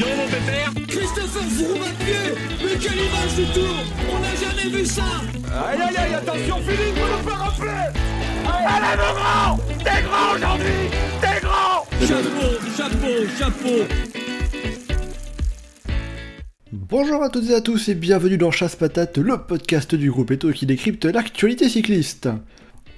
donc mon pépère. Christopher pied Mais quelle image du tour On n'a jamais vu ça. Aïe aïe aïe, attention Philippe, vous nous faire rappeler Allez mon grand. T'es grand aujourd'hui. T'es grand. Chapeau, chapeau, chapeau. Bonjour à toutes et à tous et bienvenue dans Chasse Patate, le podcast du groupe Eto qui décrypte l'actualité cycliste.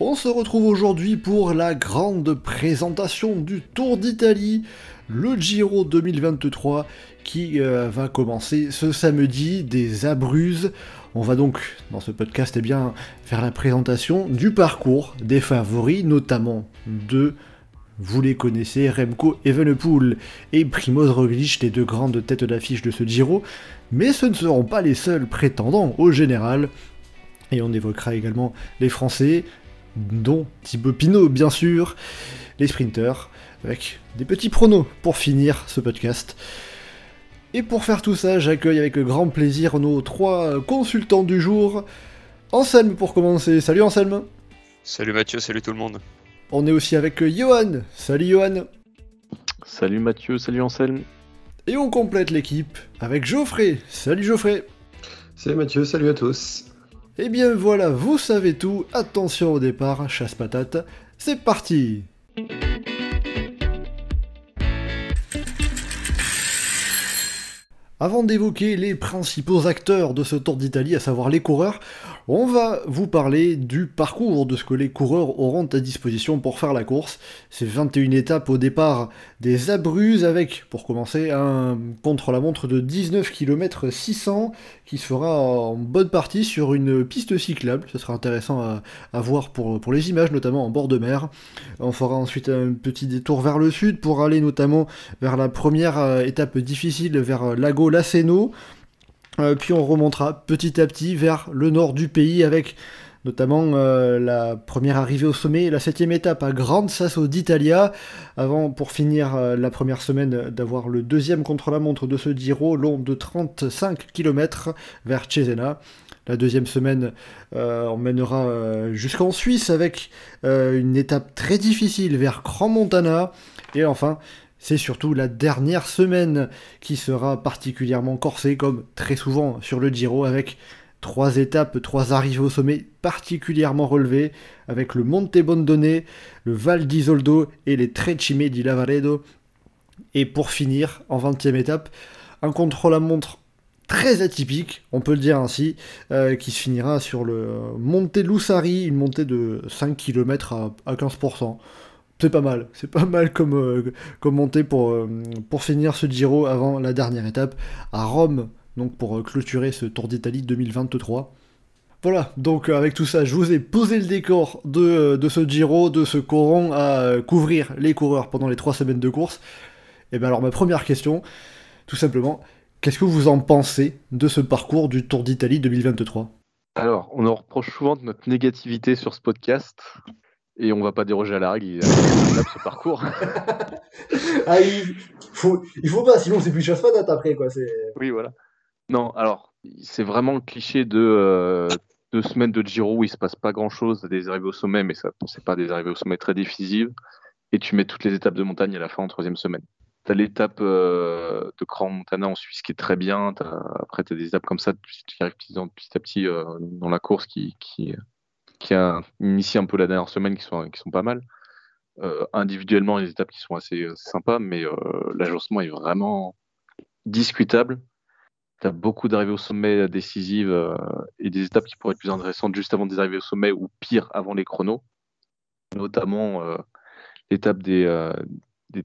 On se retrouve aujourd'hui pour la grande présentation du Tour d'Italie, le Giro 2023 qui euh, va commencer ce samedi des Abruzes. On va donc dans ce podcast eh bien, faire la présentation du parcours des favoris, notamment de vous les connaissez, Remco Evenepoel et Primoz Roglic, les deux grandes têtes d'affiche de ce Giro, mais ce ne seront pas les seuls prétendants au général. Et on évoquera également les Français, dont Thibaut Pinot bien sûr, les sprinters, avec des petits pronos pour finir ce podcast. Et pour faire tout ça, j'accueille avec grand plaisir nos trois consultants du jour. Anselme pour commencer. Salut Anselme. Salut Mathieu, salut tout le monde. On est aussi avec Johan. Salut Johan. Salut Mathieu, salut Anselme. Et on complète l'équipe avec Geoffrey. Salut Geoffrey. Salut Mathieu, salut à tous. Et bien voilà, vous savez tout. Attention au départ, chasse patate. C'est parti. Avant d'évoquer les principaux acteurs de ce Tour d'Italie, à savoir les coureurs, on va vous parler du parcours, de ce que les coureurs auront à disposition pour faire la course. C'est 21 étapes au départ des Abruzes avec, pour commencer, un contre-la-montre de 19 km 600 qui se fera en bonne partie sur une piste cyclable. Ce sera intéressant à, voir pour, pour les images, notamment en bord de mer. On fera ensuite un petit détour vers le sud pour aller notamment vers la première euh, étape difficile, vers Lago Laceno. Euh, puis on remontera petit à petit vers le nord du pays avec notamment euh, la première arrivée au sommet, la septième étape à Grande Sasso d'Italia, avant pour finir euh, la première semaine d'avoir le deuxième contre-la-montre de ce Giro, long de 35 km vers Cesena. La deuxième semaine, euh, on mènera jusqu'en Suisse avec une étape très difficile vers Grand Montana. Et enfin, c'est surtout la dernière semaine qui sera particulièrement corsée, comme très souvent sur le Giro, avec trois étapes, trois arrivées au sommet particulièrement relevées, avec le Monte Bondone, le Val d'Isoldo et les Trecime di Lavaredo. Et pour finir, en 20e étape, un contre-la-montre très atypique, on peut le dire ainsi, euh, qui se finira sur le Monte Lussari, une montée de 5 km à, à 15%. C'est pas mal, c'est pas mal comme, euh, euh, pour finir ce Giro avant la dernière étape à Rome, donc pour euh, clôturer ce Tour d'Italie 2023. Voilà, donc euh, avec tout ça, je vous ai posé le décor de, de ce Giro, de ce coron à couvrir les coureurs pendant les 3 semaines de course. Et bien alors ma première question, tout simplement, qu'est-ce que vous en pensez de ce parcours du Tour d'Italie 2023 Alors, on en reproche souvent de notre négativité sur ce podcast. Et on va pas déroger à la règle, il incroyable, ce parcours. Ah, il faut, il faut pas, sinon c'est plus chasse patate après, quoi. Oui, voilà. Non, alors, c'est vraiment le cliché de euh, deux semaines de Giro où il se passe pas grand-chose, des arrivées au sommet, mais ça, c'est pas des arrivées au sommet très décisives. Et tu mets toutes les étapes de montagne à la fin en troisième semaine. T'as l'étape euh, de Grand Montana en Suisse qui est très bien. Après, tu as des étapes comme ça qui arrivent petit, petit à petit euh, dans la course qui, qui, qui a initié un peu la dernière semaine qui sont, qui sont pas mal. Euh, individuellement, il étapes qui sont assez, euh, sympas, mais euh, l'agencement est vraiment discutable. Tu as beaucoup d'arrivées au sommet décisives et des étapes qui pourraient être plus intéressantes juste avant des arrivées au sommet ou pire avant les chronos. Notamment l'étape des, des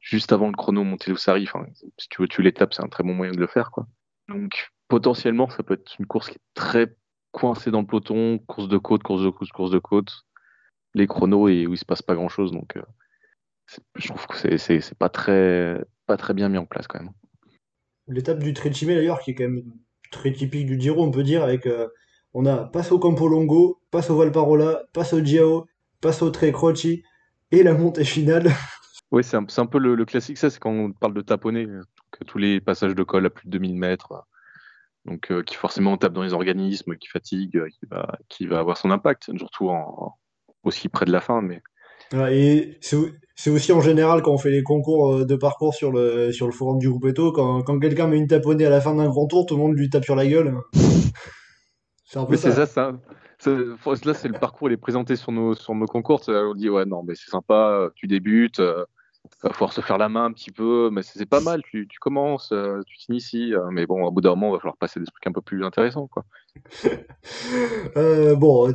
juste avant le chrono Montelussari. Enfin, si tu veux tuer l'étape, c'est un très bon moyen de le faire. Quoi. Donc potentiellement, ça peut être une course qui est très coincée dans le peloton, course de côte, course de côte, course de côte, les chronos et où il se passe pas grand chose. Donc euh, je trouve que c'est- pas très, pas très bien mis en place quand même. L'étape du Trecime d'ailleurs, qui est quand même très typique du Giro, on peut dire, avec euh, on a Passo Campolongo, Passo Valparola, Passo Giao, Passo Tre Croci et la montée finale. Oui, c'est un, peu le, le classique, ça, c'est quand on parle de taponner, que tous les passages de col à plus de 2000 mètres, donc euh, qui forcément tape dans les organismes, qui fatigue, euh, qui va, qui va avoir son impact, surtout en, aussi près de la fin. Mais et c'est aussi en général quand on fait les concours euh, de parcours sur le, sur le forum du groupe Eto, quand, quand quelqu'un met une taponnée à la fin d'un grand tour, tout le monde lui tape sur la gueule. C'est un peu ça. c'est ça, Là, c'est le parcours, il est présenté sur nos, sur nos concours. On dit, ouais, non, mais c'est sympa, tu débutes, euh, va falloir se faire la main un petit peu, mais c'est pas mal, tu, tu commences, euh, tu t'inities, euh, mais bon, au bout d'un moment, il va falloir passer des trucs un peu plus intéressants, quoi. euh, bon,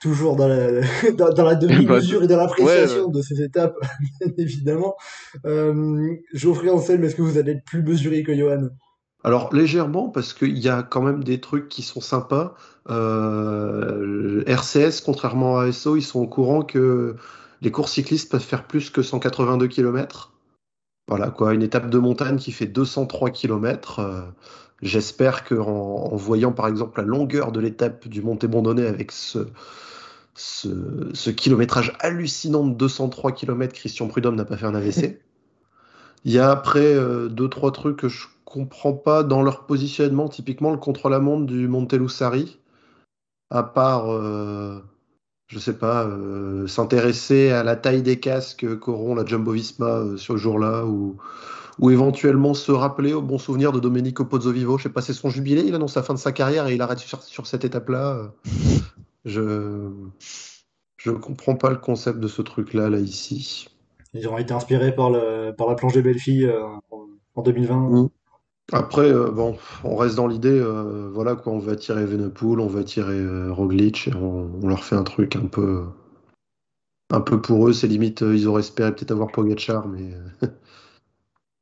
toujours dans la, dans, la demi-mesure et dans l'appréciation de ces étapes, bien évidemment. Euh, Geoffrey Anselme, est-ce que vous allez être plus mesuré que Johan? Alors légèrement parce qu'il y a quand même des trucs qui sont sympas. Euh, RCS, contrairement à SO, ils sont au courant que les courses cyclistes peuvent faire plus que 182 km. Voilà quoi, une étape de montagne qui fait 203 km. Euh, j'espère qu'en en voyant par exemple la longueur de l'étape du Monté Bondonné avec ce, ce, kilométrage hallucinant de 203 km, Christian Prudhomme n'a pas fait un AVC. Il y a après euh, deux trois trucs que je comprends pas dans leur positionnement, typiquement le contre-la-montre du Montelussari, à part euh, je sais pas, euh, s'intéresser à la taille des casques qu'auront la Jumbo Visma euh, sur le jour-là, ou, ou éventuellement se rappeler au bon souvenir de Domenico Pozzovivo. Je sais pas, c'est son jubilé, il annonce la fin de sa carrière et il arrête sur, sur cette étape-là. Je je comprends pas le concept de ce truc-là, là, ici. Ils ont été inspirés par, le, par la planche des belles filles euh, en 2020. Après, euh, bon, on reste dans l'idée, euh, voilà quoi, on va tirer Venepool, on va tirer euh, Roglic, on, leur fait un truc un peu, un peu pour eux. C'est limite, ils auraient espéré peut-être avoir Pogachar, mais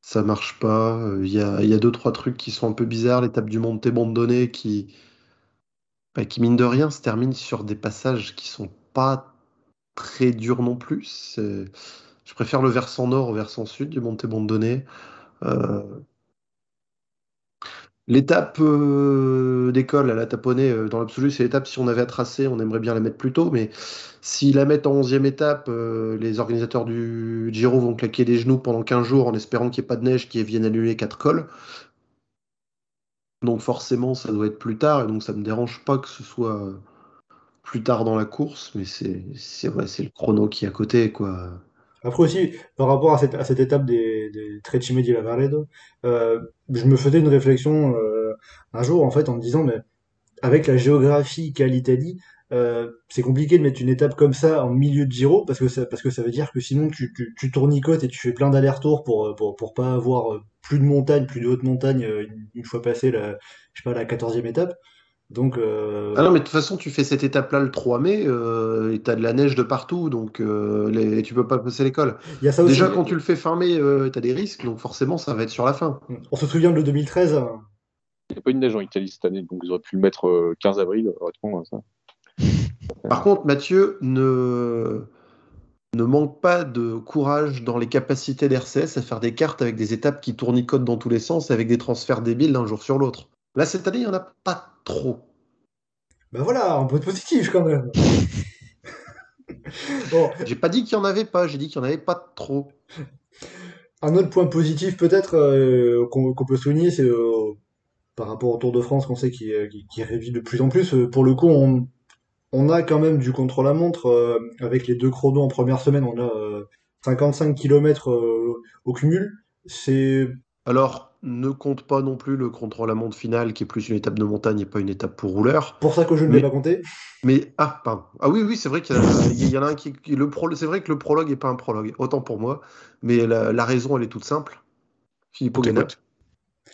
ça marche pas. Il y a, y a deux trois trucs qui sont un peu bizarres. L'étape du Monte Bondonné qui, qui mine de rien se termine sur des passages qui sont pas très durs non plus. Je préfère le versant nord au versant sud du Monte Bondonné. L'étape euh, d'école à la taponnée, euh, dans l'absolu, c'est l'étape, si on avait à tracer, on aimerait bien la mettre plus tôt, mais s'ils la mettent en 11e étape, euh, les organisateurs du Giro vont claquer des genoux pendant 15 jours en espérant qu'il n'y ait pas de neige qui vienne annuler 4 cols. Donc forcément, ça doit être plus tard, et donc ça ne me dérange pas que ce soit plus tard dans la course, mais c'est le chrono qui est à côté, quoi. Après aussi, par rapport à cette, étape des, des Trecime di Lavaredo, euh, je me faisais une réflexion euh, un jour en fait en me disant, mais avec la géographie qu'a l'Italie, euh, c'est compliqué de mettre une étape comme ça en milieu de Giro parce que ça, parce que ça veut dire que sinon tu, tu, tu tournicotes et tu fais plein d'allers-retours pour, pour, pour pas avoir plus de montagnes, plus de hautes montagnes une, fois passé la, je sais pas, la 14e étape. Donc, euh... Ah non, mais de toute façon, tu fais cette étape-là le 3 mai, euh, et t'as de la neige de partout, donc euh, les... tu peux pas passer l'école. Déjà, quand tu le fais fin mai, euh, t'as des risques, donc forcément, ça va être sur la fin. On se souvient de 2013. Il n'y a pas une neige en Italie cette année, donc ils auraient pu le mettre 15 avril, honnêtement, ça. Par contre, Mathieu ne ne manque pas de courage dans les capacités d'RCS à faire des cartes avec des étapes qui tournicotent dans tous les sens, avec des transferts débiles d'un jour sur l'autre. Là, cette année, il n'y en a pas trop. Ben voilà, un peu de positif quand même. bon. J'ai pas dit qu'il y en avait pas, j'ai dit qu'il y en avait pas trop. Un autre point positif peut-être euh, qu'on peut souligner, c'est euh, par rapport au Tour de France qu'on sait qui, qui, réduit de plus en plus. Euh, pour le coup, on, on a quand même du contre-la-montre avec les deux chronos en première semaine. On a 55 km au cumul. C'est alors, ne compte pas non plus le contrôle à montre final, qui est plus une étape de montagne et pas une étape pour rouleur. Pour ça que je ne l'ai pas compté. Mais ah, pardon. Ah oui, oui, c'est vrai qu'il y, en a un qui, le c'est vrai que le prologue n'est pas un prologue, autant pour moi. Mais la, raison, elle est toute simple. Philippe Ogana.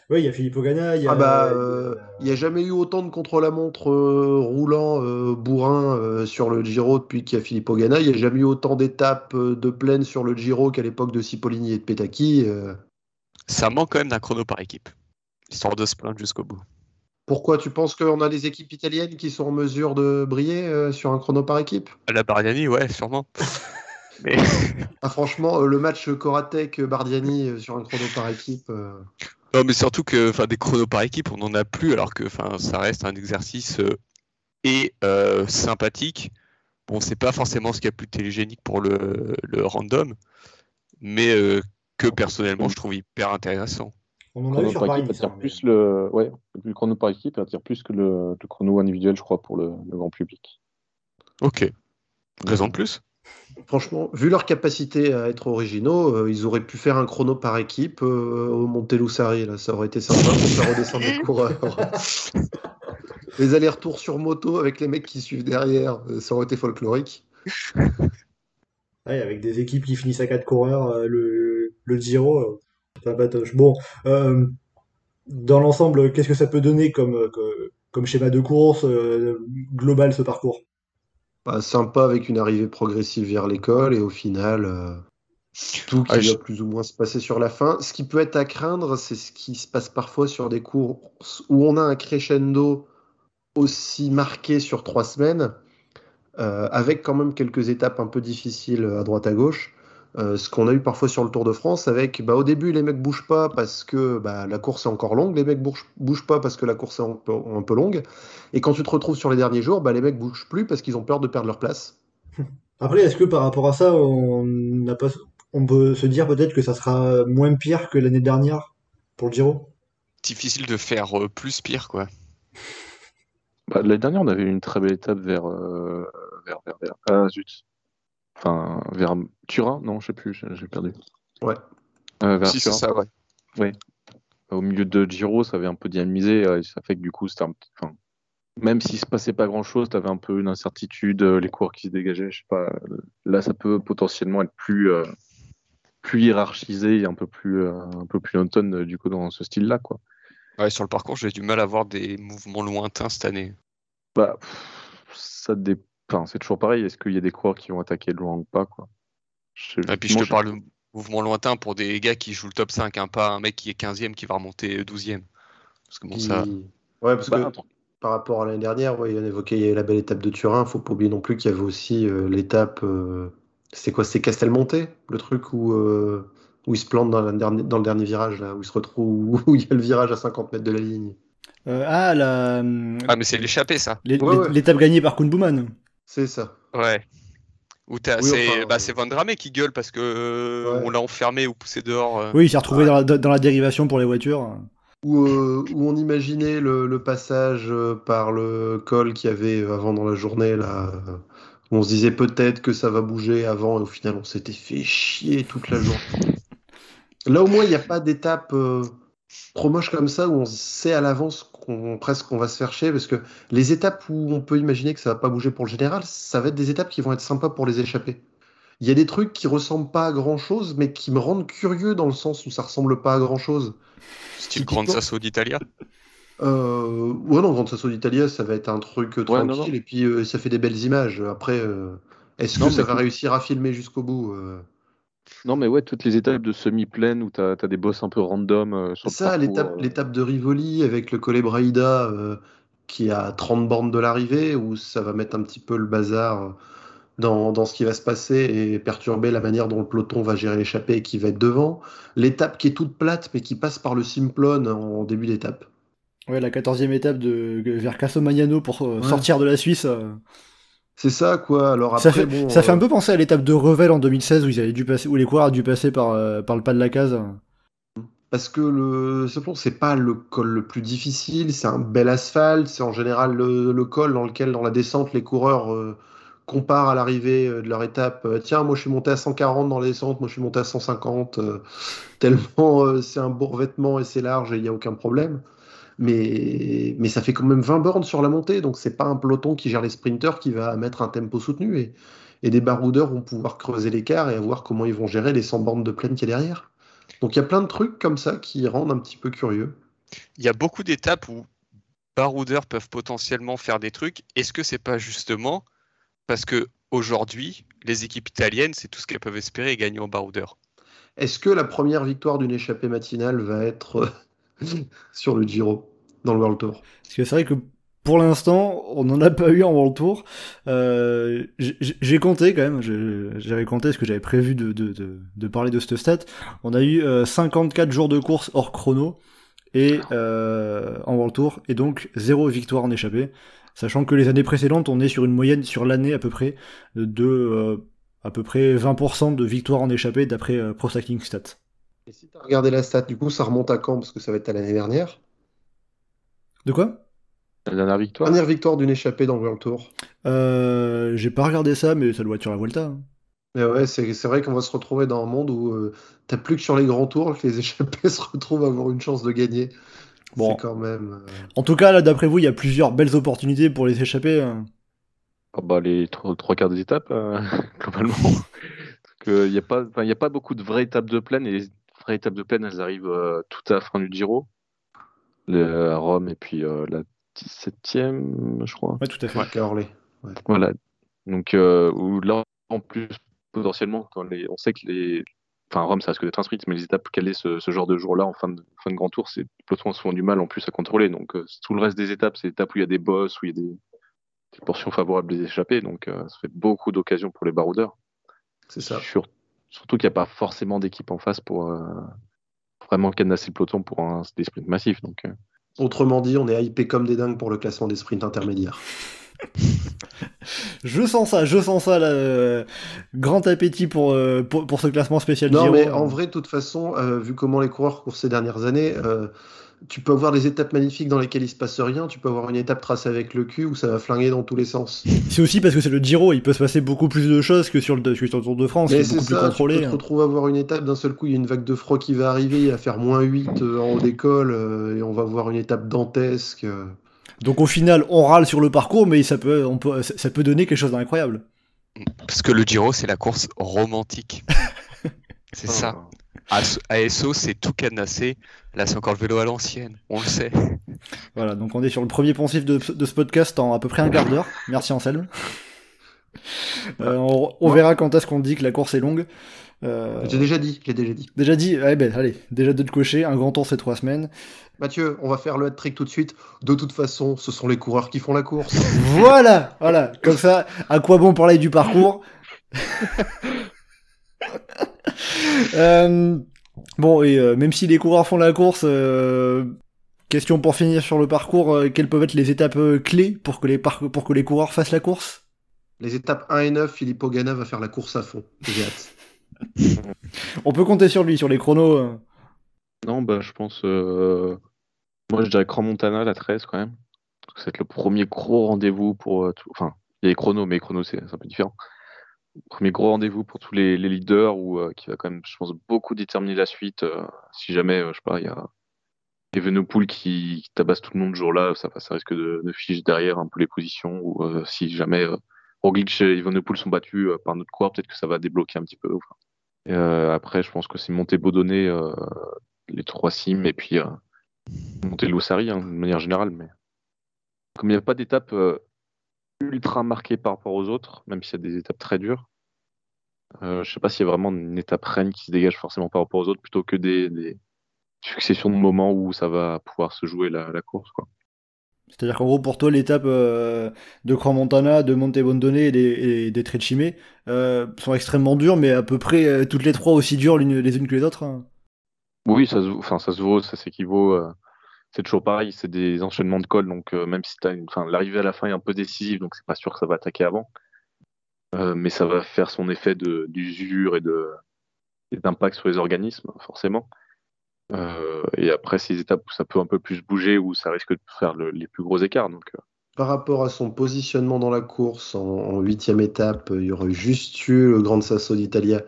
Oui, il y a Philippe Ogana. Il y a, ah bah, euh, il n'y a jamais eu autant de contrôle à montre euh, roulant, euh, bourrin sur le Giro depuis qu'il y a Philippe Ogana. Il n'y a jamais eu autant d'étapes de plaine sur le Giro qu'à l'époque de Cipollini et de Petacchi ça manque quand même d'un chrono par équipe, histoire de se plaindre jusqu'au bout. Pourquoi tu penses qu'on a des équipes italiennes qui sont en mesure de briller euh, sur un chrono par équipe? La Bardiani, ouais, sûrement. Mais... ah, franchement, euh, le match Koratek-Bardiani euh, sur un chrono par équipe. Non, mais surtout que des chronos par équipe, on n'en a plus, alors que ça reste un exercice et sympathique. Bon, c'est pas forcément ce qui est plus télégénique pour le, le random, mais que personnellement je trouve hyper intéressant. On en a vu sur Paris, plus le, ouais, le chrono par équipe attire plus que le, chrono individuel, je crois, pour le, grand public. Ok. Raison de plus? Franchement, vu leur capacité à être originaux, euh, ils auraient pu faire un chrono par équipe euh, au Montelusari. Là, ça aurait été sympa pour faire redescendre les coureurs. les allers-retours sur moto avec les mecs qui suivent derrière, euh, ça aurait été folklorique. Ouais, avec des équipes qui finissent à 4 coureurs, euh, le, le Giro, euh, ça batoche. Bon, euh, dans l'ensemble, qu'est-ce que ça peut donner comme, euh, comme schéma de course euh, global ce parcours? Bah, sympa avec une arrivée progressive vers l'école et au final, euh, tout qui Ah, je- va plus ou moins se passer sur la fin. Ce qui peut être à craindre, c'est ce qui se passe parfois sur des courses où on a un crescendo aussi marqué sur trois semaines, euh, avec quand même quelques étapes un peu difficiles à droite à gauche. Euh, ce qu'on a eu parfois sur le Tour de France, avec bah, au début les mecs bougent pas parce que bah, la course est encore longue, les mecs bougent, bougent pas parce que la course est un peu, un peu longue, et quand tu te retrouves sur les derniers jours, bah, les mecs bougent plus parce qu'ils ont peur de perdre leur place. Après, est-ce que par rapport à ça, on n'a pas, on peut se dire peut-être que ça sera moins pire que l'année dernière pour le Giro? Difficile de faire euh, plus pire, quoi. Bah, L'année dernière, on avait eu une très belle étape vers, euh, vers, vers, vers- ah, zut. Enfin, vers Turin? Non, je sais plus, j'ai perdu. Ouais. Euh, vers Si, c'est ça, ouais. Au milieu de Giro, ça avait un peu dynamisé, euh, et ça fait que du coup, c'était un petit- enfin, même s'il se passait pas grand-chose, tu avais un peu une incertitude, euh, les coureurs qui se dégageaient, je sais pas. Là, ça peut potentiellement être plus, euh, plus hiérarchisé et un peu plus, euh, un peu plus automne du coup dans ce style-là, quoi. Ouais, sur le parcours, j'ai du mal à voir des mouvements lointains cette année. Bah, pff, ça dépend. Enfin, c'est toujours pareil. Est-ce qu'il y a des coureurs qui vont attaquer de loin ou pas, quoi? Je- Et puis je te parle de mouvements lointains pour des gars qui jouent le top 5, hein, pas un mec qui est 15e qui va remonter 12e. Parce que bon, Qui- ça. Ouais, parce Bah, que attends. par rapport à l'année dernière, ouais, on évoquait il y a eu la belle étape de Turin. Faut pas oublier non plus qu'il y avait aussi euh, l'étape. euh, C'était quoi? C'était Castelmonte, le truc où, euh, où il se plante dans, la dernière- dans le dernier virage, là, où il se retrouve, où il y a le virage à 50 mètres de la ligne. Euh, ah, la, Ah, mais c'est l'échappée, ça. l'é- Ouais, ouais. l'étape gagnée par Koen C'est ça. Ouais. Oui, c'est enfin, bah, euh, c'est Van Dramé qui gueule parce que euh, Ouais. on l'a enfermé ou poussé dehors. euh. Oui, il s'est retrouvé dans la, dans la dérivation pour les voitures. Où, euh, où on imaginait le, le passage par le col qu'il y avait avant dans la journée, là. où on se disait peut-être que ça va bouger avant, et au final, on s'était fait chier toute la journée. Là, au moins, il n'y a pas d'étape euh, trop moche comme ça, où on sait à l'avance qu'on presque qu'on va se faire chier, parce que les étapes où on peut imaginer que ça va pas bouger pour le général, ça va être des étapes qui vont être sympas pour les échapper. Il y a des trucs qui ressemblent pas à grand-chose, mais qui me rendent curieux dans le sens où ça ressemble pas à grand-chose. Style typiquement- Grand Sasso d'Italia? Euh, ouais, non, Grand Sasso d'Italia, ça va être un truc euh, Ouais, tranquille non. et puis euh, ça fait des belles images. Après, euh, est-ce que ça va réussir à filmer jusqu'au bout euh Non, mais ouais, toutes les étapes de semi-plaine où tu as, des boss un peu random euh, sur C'est le ça, l'étape, euh, l'étape de Rivoli avec le collet Braida euh, qui a 30 bornes de l'arrivée, où ça va mettre un petit peu le bazar euh, dans, dans ce qui va se passer et perturber la manière dont le peloton va gérer l'échappée et qui va être devant. L'étape qui est toute plate mais qui passe par le Simplon en début d'étape. Ouais, la 14e étape de, vers Cassomagnano pour euh, Ouais. sortir de la Suisse. Euh. C'est ça, quoi. Alors ça après, fait, bon, ça fait euh, un peu penser à l'étape de Revel en 2016 où, ils avaient dû passer, où les coureurs ont dû passer par, euh, par le pas de la case. Parce que le Simplon, c'est pas le col le plus difficile, c'est un bel asphalte, c'est en général le, le col dans lequel, dans la descente, les coureurs euh, comparent à l'arrivée euh, de leur étape. euh, Tiens, moi je suis monté à 140 dans la descente, moi je suis monté à 150, euh, tellement euh, c'est un beau revêtement et c'est large et il n'y a aucun problème. Mais, mais ça fait quand même 20 bornes sur la montée, donc c'est pas un peloton qui gère les sprinteurs qui va mettre un tempo soutenu. Et, et des baroudeurs vont pouvoir creuser l'écart et voir comment ils vont gérer les 100 bornes de plaine qu'il y a derrière. Donc il y a plein de trucs comme ça qui rendent un petit peu curieux. Il y a beaucoup d'étapes où baroudeurs peuvent potentiellement faire des trucs. Est-ce que c'est pas justement parce que aujourd'hui, les équipes italiennes, c'est tout ce qu'elles peuvent espérer et gagner en baroudeur Est-ce que la première victoire d'une échappée matinale va être sur le Giro, dans le World Tour Parce que c'est vrai que pour l'instant, on n'en a pas eu en World Tour. Euh, j'ai compté quand même, j'avais compté ce que j'avais prévu de, de, de, de parler de cette stat. On a eu euh, 54 jours de course hors chrono et euh, en World Tour, et donc zéro victoire en échappée. Sachant que les années précédentes, on est sur une moyenne sur l'année à peu près de euh, à peu près 20% de victoires en échappée d'après euh, Pro Cycling Stats. Et si tu as regardé la stat, du coup, ça remonte à quand? Parce que ça va être à l'année dernière. De quoi? La dernière victoire. Dernière victoire d'une échappée dans le World Tour. euh, J'ai pas regardé ça, mais ça doit être sur la Volta. hein. Mais ouais, c'est c'est vrai qu'on va se retrouver dans un monde où euh, t'as plus que sur les grands tours que les échappés se retrouvent à avoir une chance de gagner. Bon. Quand même. euh, En tout cas, là, d'après vous, il y a plusieurs belles opportunités pour les échapper. hein. Ah bah, les trois, trois quarts des étapes, euh, globalement. Parce qu'il n'y a, pas- enfin, il y a pas beaucoup de vraies étapes de plaine, et les vraies étapes de plaine, elles arrivent euh, tout à la fin du Giro. Le- à Rome, et puis euh, la 17e, je crois. Ouais, tout à fait. qu'à Orly. Voilà. Donc, euh, où là, en plus, potentiellement, les, on sait que les. Enfin, Rome, ça risque d'être un sprint, mais les étapes calées ce, ce genre de jour-là, en fin de, fin de grand tour, c'est les pelotons ont souvent du mal en plus à contrôler. Donc, euh, tout le reste des étapes, c'est des étapes où il y a des bosses, où il y a des, des portions favorables des échappés. Donc, euh, ça fait beaucoup d'occasions pour les baroudeurs. C'est ça. Sur- surtout qu'il n'y a pas forcément d'équipe en face pour euh, vraiment cadenasser le peloton pour un, des sprints massifs. Donc, euh, Autrement dit, on est hypé comme des dingues pour le classement des sprints intermédiaires. Je sens ça, je sens ça, là. euh, Grand appétit pour, euh, pour, pour ce classement spécial Non, Giro. mais en vrai, de toute façon, euh, vu comment les coureurs courent ces dernières années, euh, tu peux avoir des étapes magnifiques dans lesquelles il se passe rien, tu peux avoir une étape tracée avec le cul où ça va flinguer dans tous les sens. C'est aussi parce que c'est le Giro, il peut se passer beaucoup plus de choses que sur le, que sur le Tour de France, c'est beaucoup plus ça, tu contrôlé. peux te hein. retrouver à avoir une étape, d'un seul coup, il y a une vague de froid qui va arriver, il va faire moins 8 euh, en haut d'école, euh, et on va voir une étape dantesque. euh. Donc au final, on râle sur le parcours, mais ça peut, on peut, ça ça peut donner quelque chose d'incroyable. Parce que le Giro, c'est la course romantique. c'est ça. ASO, c'est tout cadenassé. Là, c'est encore le vélo à l'ancienne. On le sait. Voilà, donc on est sur le premier poncif de, de ce podcast en à peu près un quart d'heure. Merci Anselme. Euh, on, on verra quand est-ce qu'on dit que la course est longue. Euh, J'ai déjà dit, j'ai déjà dit. déjà dit, ouais, ben, allez, déjà deux de cocher, un grand tour c'est trois semaines. Mathieu, on va faire le hat-trick tout de suite. De toute façon, ce sont les coureurs qui font la course. Voilà, voilà, comme ça, à quoi bon parler du parcours? Euh, Bon, et euh, même si les coureurs font la course, euh, question pour finir sur le parcours, euh, quelles peuvent être les étapes euh, clés pour que, les pour que les coureurs fassent la course? Les étapes 1 et 9, Philippe Ogana va faire la course à fond. J'ai hâte. On peut compter sur lui, sur les chronos. euh. non, bah, je pense. euh, Moi, je dirais Grand Montana, la 13, quand même. C'est le premier gros rendez-vous pour. euh, tout- Enfin, il y a les chronos, mais les chronos, c'est un peu différent. Premier gros rendez-vous pour tous les, leaders, où, euh, qui va quand même, je pense, beaucoup déterminer la suite. euh, si jamais, euh, je sais pas, il y a Evenepoel qui, qui tabasse tout le monde ce jour-là, ça, ça risque de, de figer derrière un peu les positions. Ou euh, si jamais Roglic et Evenepoel sont battus par notre coureur, peut-être que ça va débloquer un petit peu. après, je pense que c'est monter Baudonnet, les trois cimes, et puis monter Loussari, hein, de manière générale. Mais comme il n'y a pas d'étape ultra marquée par rapport aux autres, même s'il y a des étapes très dures, euh, je sais pas s'il y a vraiment une étape reine qui se dégage forcément par rapport aux autres, plutôt que des, des successions de moments où ça va pouvoir se jouer la, la course. Quoi. C'est-à-dire qu'en gros, pour toi, l'étape euh, de Grand Montana, de Monte Bondone et des, et des Trecime euh, sont extrêmement dures, mais à peu près euh, toutes les trois aussi dures l'une- les unes que les autres. hein. Oui, ça se, enfin, ça se vaut, ça s'équivaut. C'est toujours pareil, c'est des enchaînements de cols, donc euh, même si l'arrivée à la fin est un peu décisive, donc c'est pas sûr que ça va attaquer avant, Euh, mais ça va faire son effet d'usure et d'impact sur les organismes, forcément. Euh, et après, ces étapes où ça peut un peu plus bouger, où ça risque de faire le- les plus gros écarts. Par rapport à son positionnement dans la course, en huitième étape, il y aurait juste eu le Grand Sasso d'Italia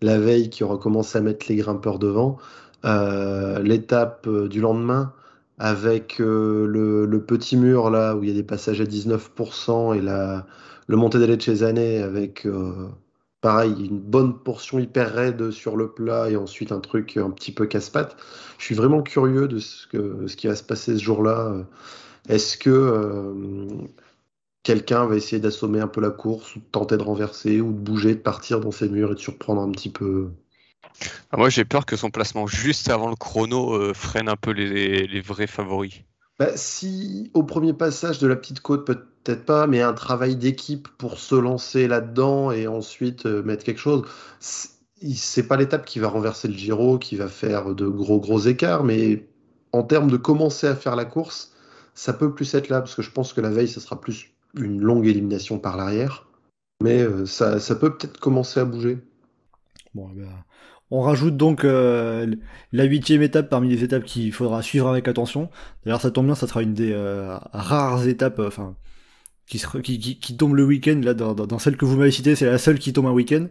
la veille qui aura commencé à mettre les grimpeurs devant. L'étape du lendemain, avec euh, le, petit mur là où il y a des passages à 19% et la, le Monte delle Cesane avec euh, pareil une bonne portion hyper raide sur le plat et ensuite un truc un petit peu casse-pattes. Je suis vraiment curieux de ce, qui va se passer ce jour-là. est-ce que euh, quelqu'un va essayer d'assommer un peu la course, ou de tenter de renverser, ou de bouger, de partir dans ses murs et de surprendre un petit peu moi, j'ai peur que son placement juste avant le chrono euh, freine un peu les, les vrais favoris. Bah, Si au premier passage de la petite côte, peut-être pas, mais un travail d'équipe pour se lancer là-dedans et ensuite euh, mettre quelque chose, c'est pas l'étape qui va renverser le Giro, qui va faire de gros gros écarts, mais en termes de commencer à faire la course, ça peut plus être là, parce que je pense que la veille, ça sera plus une longue élimination par l'arrière, mais euh, ça, ça peut peut-être commencer à bouger. Bon, eh ben, on rajoute donc euh, la huitième étape parmi les étapes qu'il faudra suivre avec attention. D'ailleurs, ça tombe bien, ça sera une des euh, rares étapes, euh, enfin, qui, sera- qui, qui, qui tombe le week-end. Là, dans, celle que vous m'avez citée, c'est la seule qui tombe un week-end.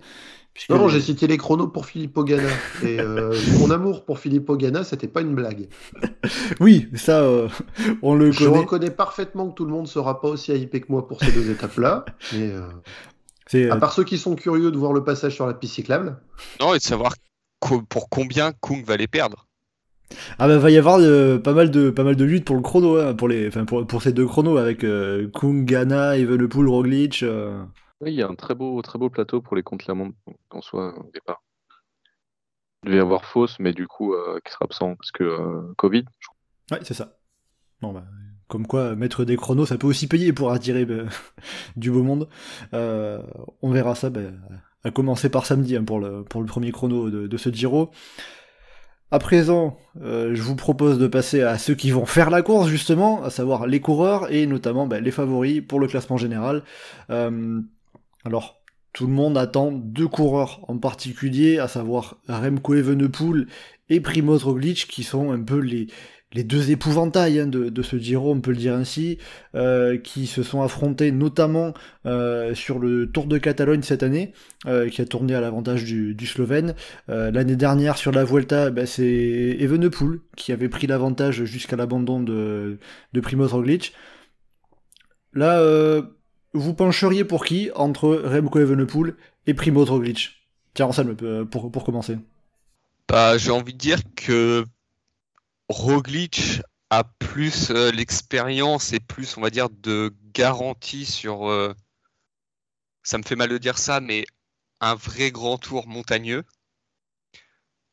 Puisque Non, les- j'ai cité les chronos pour. Et euh, mon amour pour Filippo Ganna, c'était pas une blague. Oui, ça, euh, on le Je connaît. reconnais parfaitement que tout le monde sera pas aussi hypé que moi pour ces deux étapes-là. Mais euh, C'est, à euh, part ceux qui sont curieux de voir le passage sur la piste cyclable, Non, et de savoir co- pour combien Kung va les perdre. Ah bah va y avoir euh, pas mal de pas mal de luttes pour le chrono, hein, pour les, enfin pour, pour ces deux chronos avec euh, Kung, Ghana, Evenepoel, Roglic. euh. Oui, il y a un très beau, très beau plateau pour les contre-la-montre en soi au départ. Il devait y avoir Fausse, mais du coup, euh, qui sera absent parce que euh, Covid. je crois. Ouais, c'est ça. Bon bah, comme quoi mettre des chronos, ça peut aussi payer pour attirer bah, du beau monde. Euh, on verra ça, bah, à commencer par samedi hein, pour le premier chrono de, ce Giro. À présent, euh, je vous propose de passer à ceux qui vont faire la course justement, à savoir les coureurs et notamment bah, les favoris pour le classement général. Euh, alors, tout le monde attend deux coureurs en particulier, à savoir Remco Evenepoel et Primoz Roglic, qui sont un peu les, les deux épouvantails hein, de, ce Giro, on peut le dire ainsi, euh, qui se sont affrontés notamment euh, sur le Tour de Catalogne cette année, euh, qui a tourné à l'avantage du, Slovène. L'année dernière sur la Vuelta, ben, c'est Evenepoel qui avait pris l'avantage jusqu'à l'abandon de, de. Là, vous pencheriez pour qui entre Remco Evenepoel et Primoz Roglic? Tiens, Anselme, pour, pour commencer. Bah, j'ai envie de dire que Roglic a plus euh, l'expérience et plus, on va dire, de garantie sur. euh, ça me fait mal de dire ça, mais un vrai grand tour montagneux.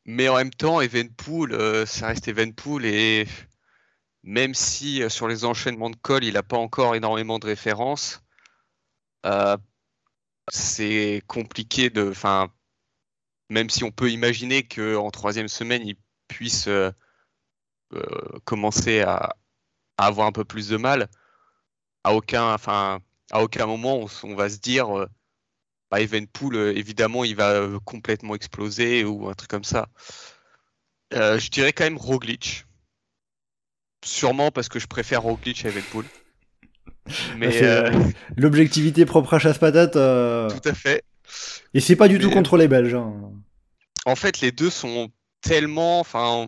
Mais en même temps, Evenpool, euh, ça reste Evenpool et même si euh, sur les enchaînements de col, il n'a pas encore énormément de références, euh, c'est compliqué de. Enfin, même si on peut imaginer qu'en troisième semaine, il puisse euh, commencer à, à avoir un peu plus de mal, à aucun, enfin, à aucun moment on, va se dire euh, bah, Evenpool, euh, évidemment, il va complètement exploser ou un truc comme ça. Euh, je dirais quand même Roglic. Sûrement parce que je préfère Roglic à Evenpool. Mais euh, L'objectivité propre à chasse-patate, euh, tout à fait. et c'est pas du tout contre les Belges. hein. En fait, les deux sont tellement, enfin,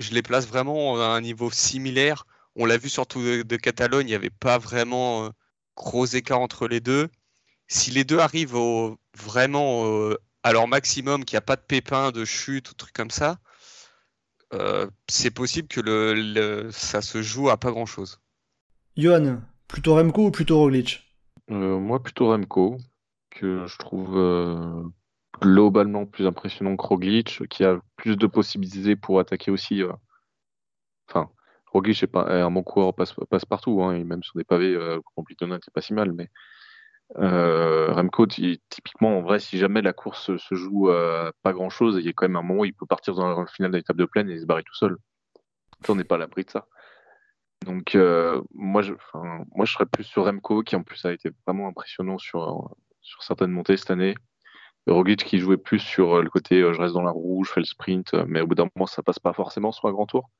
je les place vraiment à un niveau similaire. On l'a vu surtout de, de Catalogne, il n'y avait pas vraiment euh, gros écart entre les deux. Si les deux arrivent au, vraiment euh, à leur maximum, qu'il n'y a pas de pépins, de chute ou trucs comme ça, euh, c'est possible que le, le- ça se joue à pas grand-chose. Johan, plutôt Remco ou plutôt Roglic? Euh, moi, plutôt Remco, que je trouve euh, globalement plus impressionnant que Roglic, qui a plus de possibilités pour attaquer aussi. euh. Roglic est, pas, un bon coureur passe, partout, hein, même sur des pavés, euh, Completona n'était pas si mal, mais euh, Remco, ty- typiquement, en vrai, si jamais la course se- joue pas grand-chose, il y a quand même un moment où il peut partir dans le final de l'étape de plaine et se barrer tout seul. On n'est pas à l'abri de ça. Donc, euh, moi, je, moi, serais plus sur Remco, qui en plus a été vraiment impressionnant sur certaines montées cette année. Roglic qui jouait plus sur euh, le côté euh, je reste dans la roue, je fais le sprint, euh, mais au bout d'un moment, ça passe pas forcément sur un grand tour.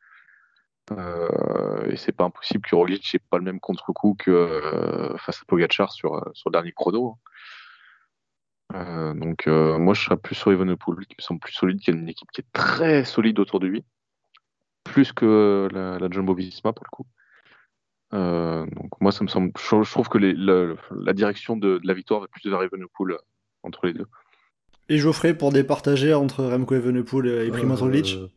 Et c'est pas impossible que Roglic n'ait pas le même contre-coup que face à Pogacar sur, sur le dernier chrono. Euh, donc, moi, je serais plus sur Evenepoel, qui me semble plus solide, qui a une équipe qui est très solide autour de lui, plus que la, la Jumbo-Visma pour le coup. Donc moi, ça me semble. Je, trouve que la, direction de, la victoire va plus vers Evenepoel entre les deux. Et Geoffrey pour départager entre Remco Evenepoel et Primoz Roglic Euh,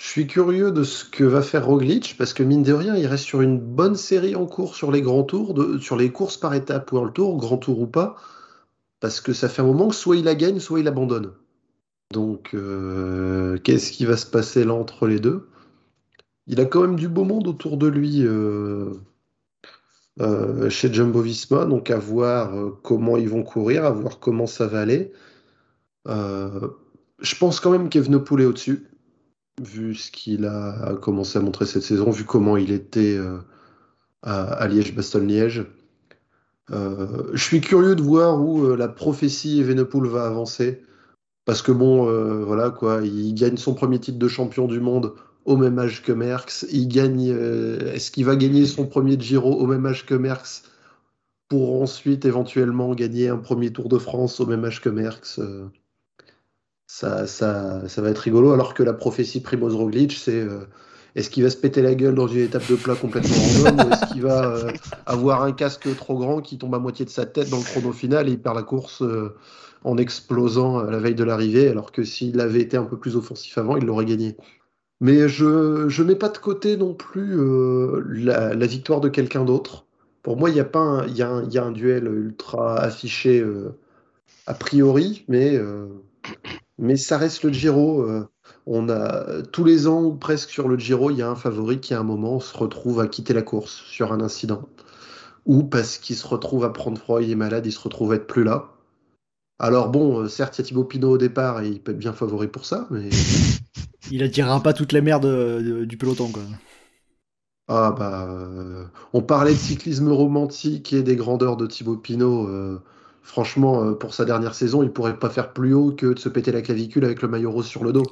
Je suis curieux de ce que va faire Roglic parce que mine de rien, il reste sur une bonne série en cours sur les grands tours, de- sur les courses par étapes World Tour, grand tour ou pas, parce que ça fait un moment que soit il la gagne, soit il abandonne. Donc, euh, qu'est-ce qui va se passer là entre les deux? Il a quand même du beau monde autour de lui euh, euh, chez Jumbo-Visma, donc à voir euh, comment ils vont courir, à voir comment ça va aller. Euh, je pense quand même qu'Evenepoel est au-dessus vu ce qu'il a commencé à montrer cette saison, vu comment il était euh, à, Liège-Bastogne-Liège. Euh, je suis curieux de voir où la prophétie Evenepoel va avancer. Parce que bon, voilà quoi, il gagne son premier titre de champion du monde au même âge que Merckx. Il est-ce qu'il va gagner son premier Giro au même âge que Merckx pour ensuite éventuellement gagner un premier Tour de France au même âge que Merckx ça, ça, ça va être rigolo. Alors que la prophétie Primoz Roglic, c'est euh, est-ce qu'il va se péter la gueule dans une étape de plat complètement random ou est-ce qu'il va euh, avoir un casque trop grand qui tombe à moitié de sa tête dans le chrono final et il perd la course euh, en explosant à la veille de l'arrivée, alors que s'il avait été un peu plus offensif avant, il l'aurait gagné. Mais je ne mets pas de côté non plus la, la, victoire de quelqu'un d'autre. Pour moi, il y, a pas un, y, a y a un duel ultra affiché a priori, mais mais ça reste le Giro. Euh, on a tous les ans ou presque sur le Giro, il y a un favori qui à un moment se retrouve à quitter la course sur un incident, ou parce qu'il se retrouve à prendre froid, il est malade, il se retrouve à être plus là. Alors bon, euh, certes, il y a Thibaut Pinot au départ et il peut être bien favori pour ça, mais il attirera pas toute la merde euh, du peloton quoi. Ah bah, on parlait de cyclisme romantique et des grandeurs de Thibaut Pinot franchement, euh, pour sa dernière saison, il pourrait pas faire plus haut que de se péter la clavicule avec le maillot rose sur le dos.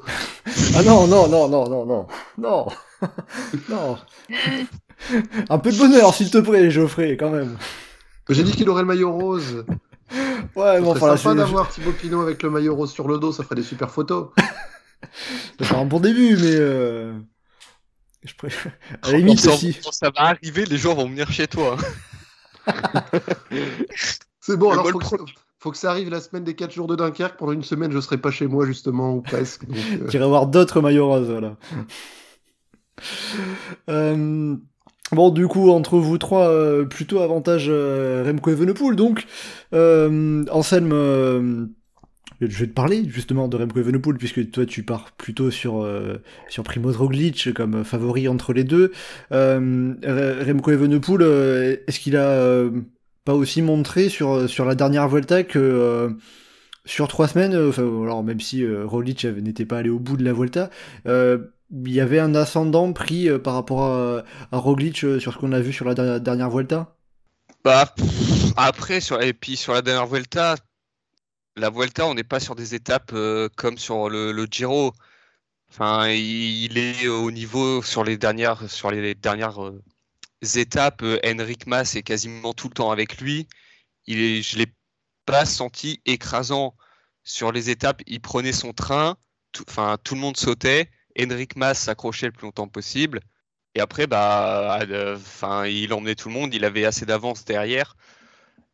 ah non, non, non, non, non, non, non, non. Un peu de bonheur, s'il te plaît, Geoffrey, quand même. J'ai dit qu'il aurait le maillot rose. Ouais, bon, enfin, sympa d'avoir Thibaut Pinot avec le maillot rose sur le dos, ça ferait des super photos. C'est un bon début, mais. Euh... Je préfère. À la limite, aussi. Quand ça va arriver, les gens vont venir chez toi. C'est bon, alors faut que, faut que, ça arrive la semaine des 4 jours de Dunkerque. Pendant une semaine, je serai pas chez moi, justement, ou presque. Euh... Tu voir d'autres maillots roses, voilà. euh... Bon, du coup, entre vous trois, euh, plutôt avantage euh, Remco Evenepoel. Donc, euh, Anselme, je vais te parler justement de Remco Evenepoel, puisque toi, tu pars plutôt sur, sur Primoz Roglic comme favori entre les deux. Remco Evenepoel, est-ce qu'il a pas aussi montré sur, euh, la dernière Vuelta que euh, sur trois semaines, euh, alors même si Roglic n'était pas allé au bout de la Vuelta, il y avait un ascendant pris par rapport à, Roglic sur ce qu'on a vu sur la dernière, dernière Vuelta? Bah, après, sur, et puis sur la dernière Vuelta, la Vuelta, on n'est pas sur des étapes comme sur le, le, Giro. Enfin, il est au niveau sur les dernières, sur les dernières étapes, euh, Henrik Mas est quasiment tout le temps avec lui. Je ne l'ai pas senti écrasant sur les étapes. Il prenait son train, tout, enfin, tout le monde sautait. Henrik Mas s'accrochait le plus longtemps possible. Et après, bah, euh, enfin, il emmenait tout le monde. Il avait assez d'avance derrière.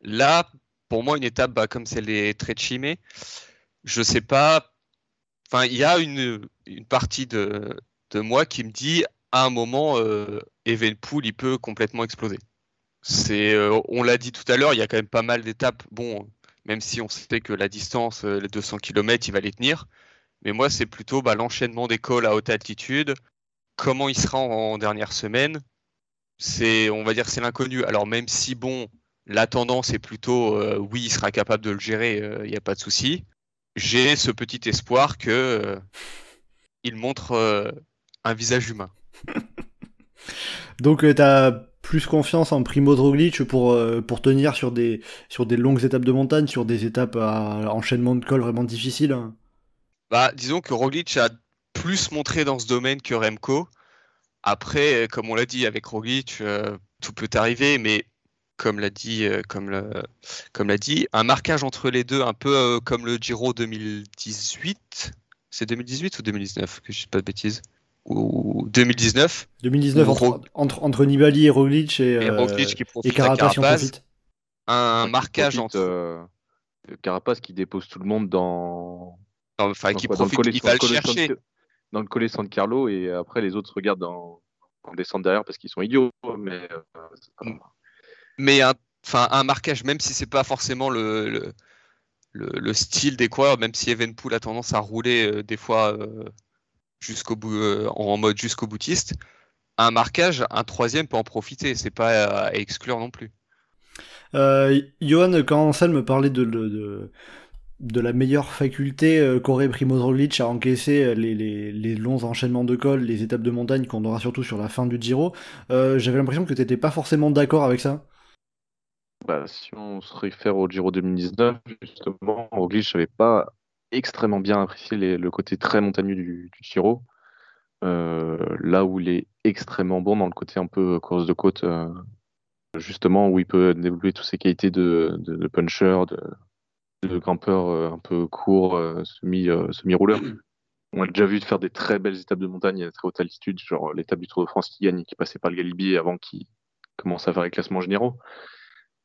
Là, pour moi, une étape bah, comme celle des Trecime, je sais pas. Enfin, il y a une, partie de moi qui me dit à un moment, euh, Evenpool, il peut complètement exploser. C'est, euh, on l'a dit tout à l'heure, il y a quand même pas mal d'étapes. Bon, même si on sait que la distance, euh, les 200 km, il va les tenir. Mais moi, c'est plutôt bah, l'enchaînement des cols à haute altitude. Comment il sera en, dernière semaine? C'est, on va dire, c'est l'inconnu. Alors même si bon, la tendance est plutôt, euh, oui, il sera capable de le gérer, il n'y a pas de souci. J'ai ce petit espoir que il montre un visage humain. Donc euh, tu as plus confiance en Primo Roglic pour, euh, pour tenir sur des, longues étapes de montagne, sur des étapes à enchaînement de col vraiment difficiles hein. bah, Disons que Roglic a plus montré dans ce domaine que Remco. Après, comme on l'a dit avec Roglic, euh, tout peut arriver, mais comme l'a dit, comme dit, un marquage entre les deux, un peu comme le Giro 2018. C'est 2018 ou 2019 que je dis pas de bêtises ou 2019. 2019 entre, entre, entre, Nibali et Roglic et, et, Roglic qui profite et Carapace, Carapace Un marquage profite, entre euh, Carapace qui dépose tout le monde dans enfin qui profite dans le il va le chercher. San... dans le collet San Carlo et après les autres regardent en, en descendant derrière parce qu'ils sont idiots mais euh, mais un enfin un marquage même si c'est pas forcément le, le, le, le style des coureurs même si Evenpool a tendance à rouler euh, des fois euh, jusqu'au bout, euh, en mode jusqu'au boutiste, un marquage, un troisième peut en profiter. C'est pas à, exclure non plus. Euh, Johan, quand Ansel me parlait de, de, de, la meilleure faculté euh, qu'aurait Primoz Roglic à encaisser les, les, les, longs enchaînements de col, les étapes de montagne qu'on aura surtout sur la fin du Giro, euh, j'avais l'impression que tu n'étais pas forcément d'accord avec ça. Bah, si on se réfère au Giro 2019, justement, Roglic n'avait pas extrêmement bien apprécié le côté très montagneux du, du. Euh, là où il est extrêmement bon dans le côté un peu course de côte, euh, justement où il peut développer toutes ses qualités de, de, de puncher, de, de grimpeurs un peu courts, semi, semi-rouleurs. On a déjà vu faire des très belles étapes de montagne à très haute altitude, genre l'étape du Tour de France qui gagne, qui passait par le Galibier avant qu'il commence à faire les classements généraux.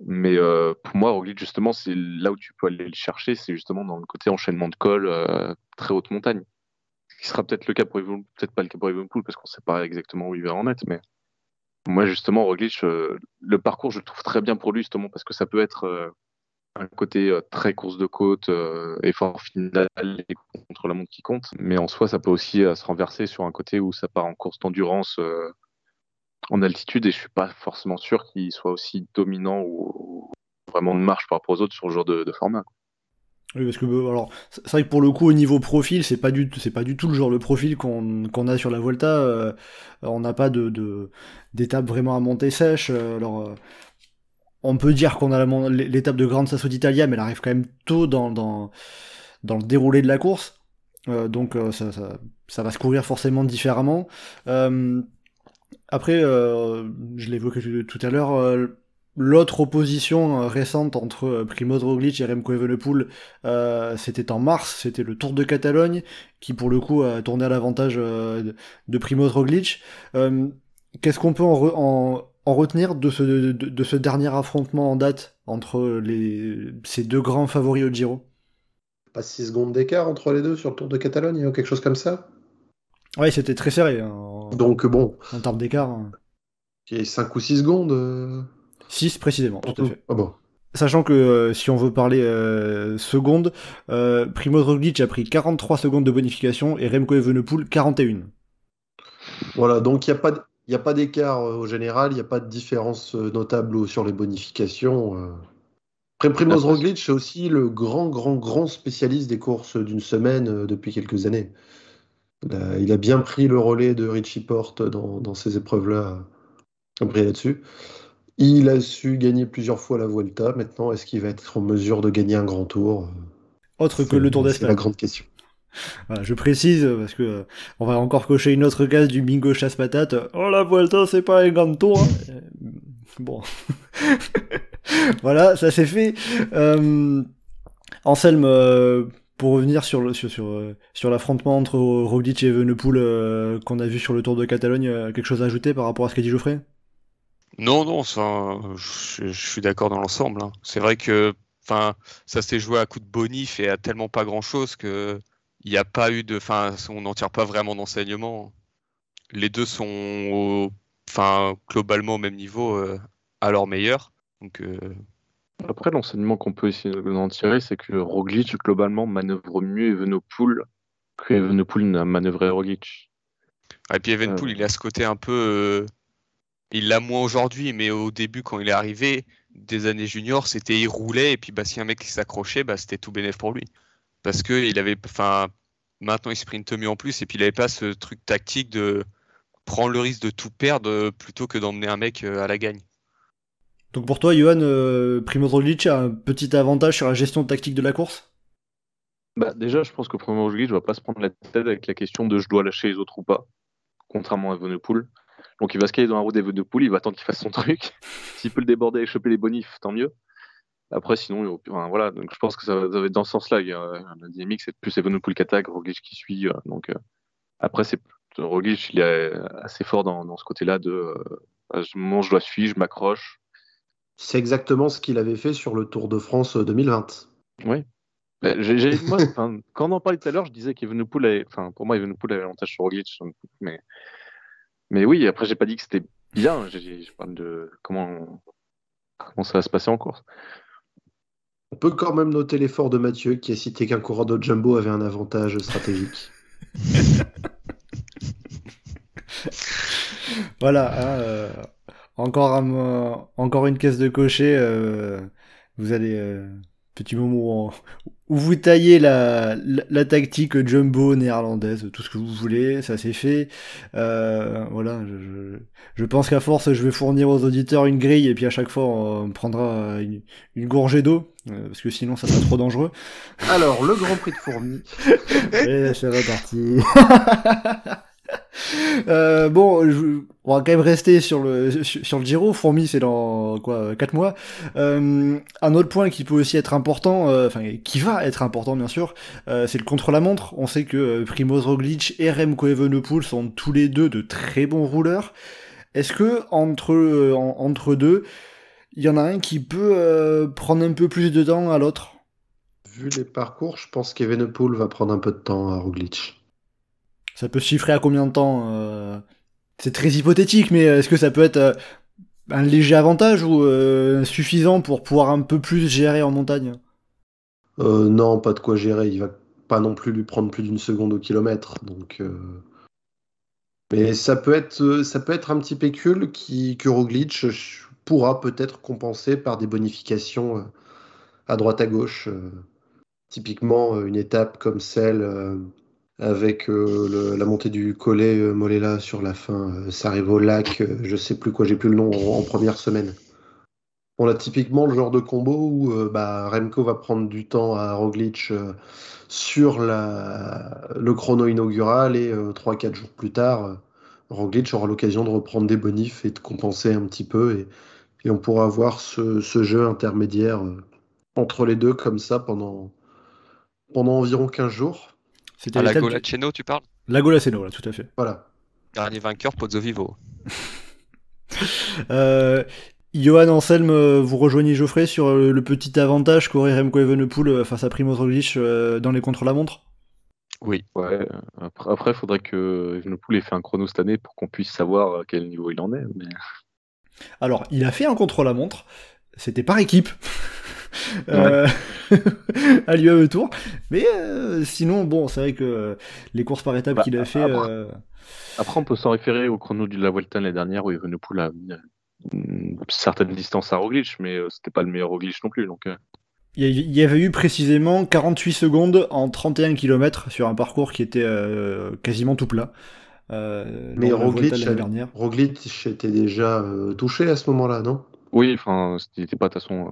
Mais euh, pour moi, Roglic, justement, c'est là où tu peux aller le chercher, c'est justement dans le côté enchaînement de col, euh, très haute montagne. Ce qui sera peut-être le cas pour Evenpool, peut-être pas le cas pour Evenpool, parce qu'on sait pas exactement où il va en être, mais moi, justement, Roglic, euh, le parcours, je le trouve très bien pour lui, justement, parce que ça peut être un côté très course de côte, effort final et contre la montre qui compte, mais en soi, ça peut aussi se renverser sur un côté où ça part en course d'endurance en altitude et je suis pas forcément sûr qu'il soit aussi dominant ou, vraiment de marche par rapport aux autres sur le genre de, format. Oui, parce que euh, alors c'est vrai que pour le coup au niveau profil, c'est pas du c'est pas du tout le genre de profil qu'on a sur la Volta. Euh, on n'a pas de d'étape vraiment à monter sèche. Euh, alors on peut dire qu'on a l'étape de Grande Sasso d'Italia, mais elle arrive quand même tôt dans dans, le déroulé de la course. donc ça, ça, va se courir forcément différemment. Après, euh, je l'évoquais tout à l'heure, euh, l'autre opposition euh, récente entre Primoz Roglic et Remco Evenepoel, c'était en mars, c'était le Tour de Catalogne, qui pour le coup a tourné à l'avantage de Primoz Roglic. Qu'est-ce qu'on peut en, retenir de ce, dernier affrontement en date entre ces deux grands favoris au Giro? Pas 6 secondes d'écart entre les deux sur le Tour de Catalogne, ou quelque chose comme ça? Ouais, c'était très serré. Hein, Donc bon. En termes d'écart. Hein. 5 ou 6 secondes 6 euh. précisément, tout à fait. Ah bon. Sachant que euh, si on veut parler euh, secondes, euh, Primoz Roglic a pris 43 secondes de bonification et Remco Evenepoel 41. Voilà, donc il n'y a pas a pas d'écart au général, il n'y a pas de différence notable sur les bonifications. Primoz Roglic c'est aussi le grand, grand, grand spécialiste des courses d'une semaine depuis quelques années. Il a, bien pris le relais de Richie Porte dans, ces épreuves-là, pris là-dessus. Il a su gagner plusieurs fois la Vuelta. Maintenant, est-ce qu'il va être en mesure de gagner un grand tour? Autre que le Tour d'Espagne. C'est la grande question. je précise parce que euh, on va encore cocher une autre case du bingo chasse patate. Oh la Vuelta, c'est pas un grand tour. Hein. Euh, bon, voilà, ça c'est fait. Euh, Anselme, euh, pour revenir sur euh, sur l'affrontement entre Roglic et Evenepoel euh, qu'on a vu sur le Tour de Catalogne, euh, quelque chose à ajouter par rapport à ce qu'a dit Geoffrey? Non, non, je, suis d'accord dans l'ensemble. Hein. C'est vrai que, ça s'est joué à coup de bonif et à tellement pas grand chose que il n'y a pas eu de, enfin, on n'en tire pas vraiment d'enseignement. Les deux sont, enfin, globalement au même niveau, à leur meilleur. Après, l'enseignement qu'on peut essayer d'en tirer, c'est que Roglic, globalement, manœuvre mieux Evenepoel que Evenepoel n'a manœuvré Roglic. Et puis Evenepoel, euh. il a ce côté un peu. Euh, il l'a moins aujourd'hui, mais au début, quand il est arrivé, des années juniors, c'était il roulait, et puis bah, si un mec s'accrochait, bah, c'était tout bénéf pour lui. Parce que il avait. Enfin, maintenant, il sprinte mieux en plus, et puis il n'avait pas ce truc tactique de prendre le risque de tout perdre plutôt que d'emmener un mec euh, à la gagne. Donc pour toi, Johan, euh, Primoz Roglic a un petit avantage sur la gestion tactique de la course? Bah, Déjà, je pense que Primoz Roglic ne va pas se prendre la tête avec la question de je dois lâcher les autres ou pas, contrairement à Evenepoel. Donc il va se caler dans la roue d'Evenepoel, il va attendre qu'il fasse son truc. S'il peut le déborder et choper les bonifs, tant mieux. Après, sinon, voilà, donc je pense que ça va, être dans ce sens-là. La dynamique, c'est plus Evenepoel qui attaque, Roglic qui suit. Euh, donc, euh, après, c'est Roglic, il est assez fort dans, ce côté-là de je, je dois suivre, je m'accroche, c'est exactement ce qu'il avait fait sur le Tour de France 2020. Euh, oui. Quand on en parlait tout à l'heure, je disais qu'Evenepoel avait, enfin, pour moi, Evenepoel avait l'avantage sur Roglic, mais, mais oui, après, j'ai pas dit que c'était bien. Je parle de comment, comment ça va se passer en course. On peut quand même noter l'effort de Mathieu qui a cité qu'un coureur de Jumbo avait un avantage stratégique. voilà. Hein, euh, encore, encore une caisse de cocher. Euh, vous allez. Euh, petit moment où, vous taillez la, la, tactique jumbo néerlandaise, tout ce que vous voulez, ça c'est fait. Euh, voilà, je, je, pense qu'à force, je vais fournir aux auditeurs une grille et puis à chaque fois, on prendra une, une gorgée d'eau, parce que sinon, ça serait trop dangereux. Alors, le Grand Prix de Fourmi. et c'est reparti. Euh, bon, on va quand même rester sur le sur le Giro. Fourmi, c'est dans quoi 4 mois. Euh, un autre point qui peut aussi être important, euh, enfin qui va être important bien sûr, euh, c'est le contre-la-montre. On sait que euh, Primoz Roglic et Remco Evenepoel sont tous les deux de très bons rouleurs. Est-ce que entre euh, en- entre deux, il y en a un qui peut euh, prendre un peu plus de temps à l'autre? Vu les parcours, je pense qu'Evenepoel va prendre un peu de temps à Roglic. Ça peut se chiffrer à combien de temps euh, C'est très hypothétique, mais est-ce que ça peut être euh, un léger avantage ou euh, suffisant pour pouvoir un peu plus gérer en montagne? Euh, non, pas de quoi gérer. Il va pas non plus lui prendre plus d'une seconde au kilomètre. Donc, euh, mais ça peut être, euh, ça peut être un petit pécule qui que Roglic euh, pourra peut-être compenser par des bonifications euh, à droite à gauche. euh. Typiquement, euh, une étape comme celle euh, avec euh, le- la montée du collet euh, Molela sur la fin, euh, ça lac, euh, je sais plus quoi, j'ai plus le nom en, première semaine. On a typiquement le genre de combo où euh, bah, Remco va prendre du temps à Roglic euh, sur la, le chrono inaugural et 3-4 jours plus tard, Roglic aura l'occasion de reprendre des bonifs et de compenser un petit peu et, et on pourra avoir ce, ce jeu intermédiaire entre les deux comme ça pendant, pendant environ 15 jours. C'était À la l'étape Gola du- Cheno, tu parles La Golaceno, là, tout à fait. Voilà. Dernier vainqueur, Pozzo Vivo. Euh, Johan Anselme, euh, vous rejoignez Geoffrey sur euh, le petit avantage qu'aurait Remco Evenepoel face à Primoz Roglic dans les contre-la-montre? Oui. Ouais, après, après, il faudrait que Evenepoel ait fait un chrono cette année pour qu'on puisse savoir à quel niveau il en est. Mais... Alors, il a fait un contre-la-montre, c'était par équipe. Euh, à l'UAE Tour. Mais euh, sinon, bon, c'est vrai que les courses par étapes Bah, qu'il a fait. après- euh, Après, on peut s'en référer au chrono de la Vuelta l'année dernière où Evenepoel a mis une certaine distance à Roglic, mais euh, c'était pas le meilleur Roglic non plus. Donc, Il y avait eu précisément 48 secondes en 31 km sur un parcours qui était euh, quasiment tout plat. Euh, Mais la Roglic, avait- dernière. Roglic était déjà euh, touché à ce moment-là, non? Oui, enfin, c'était pas de toute façon, euh,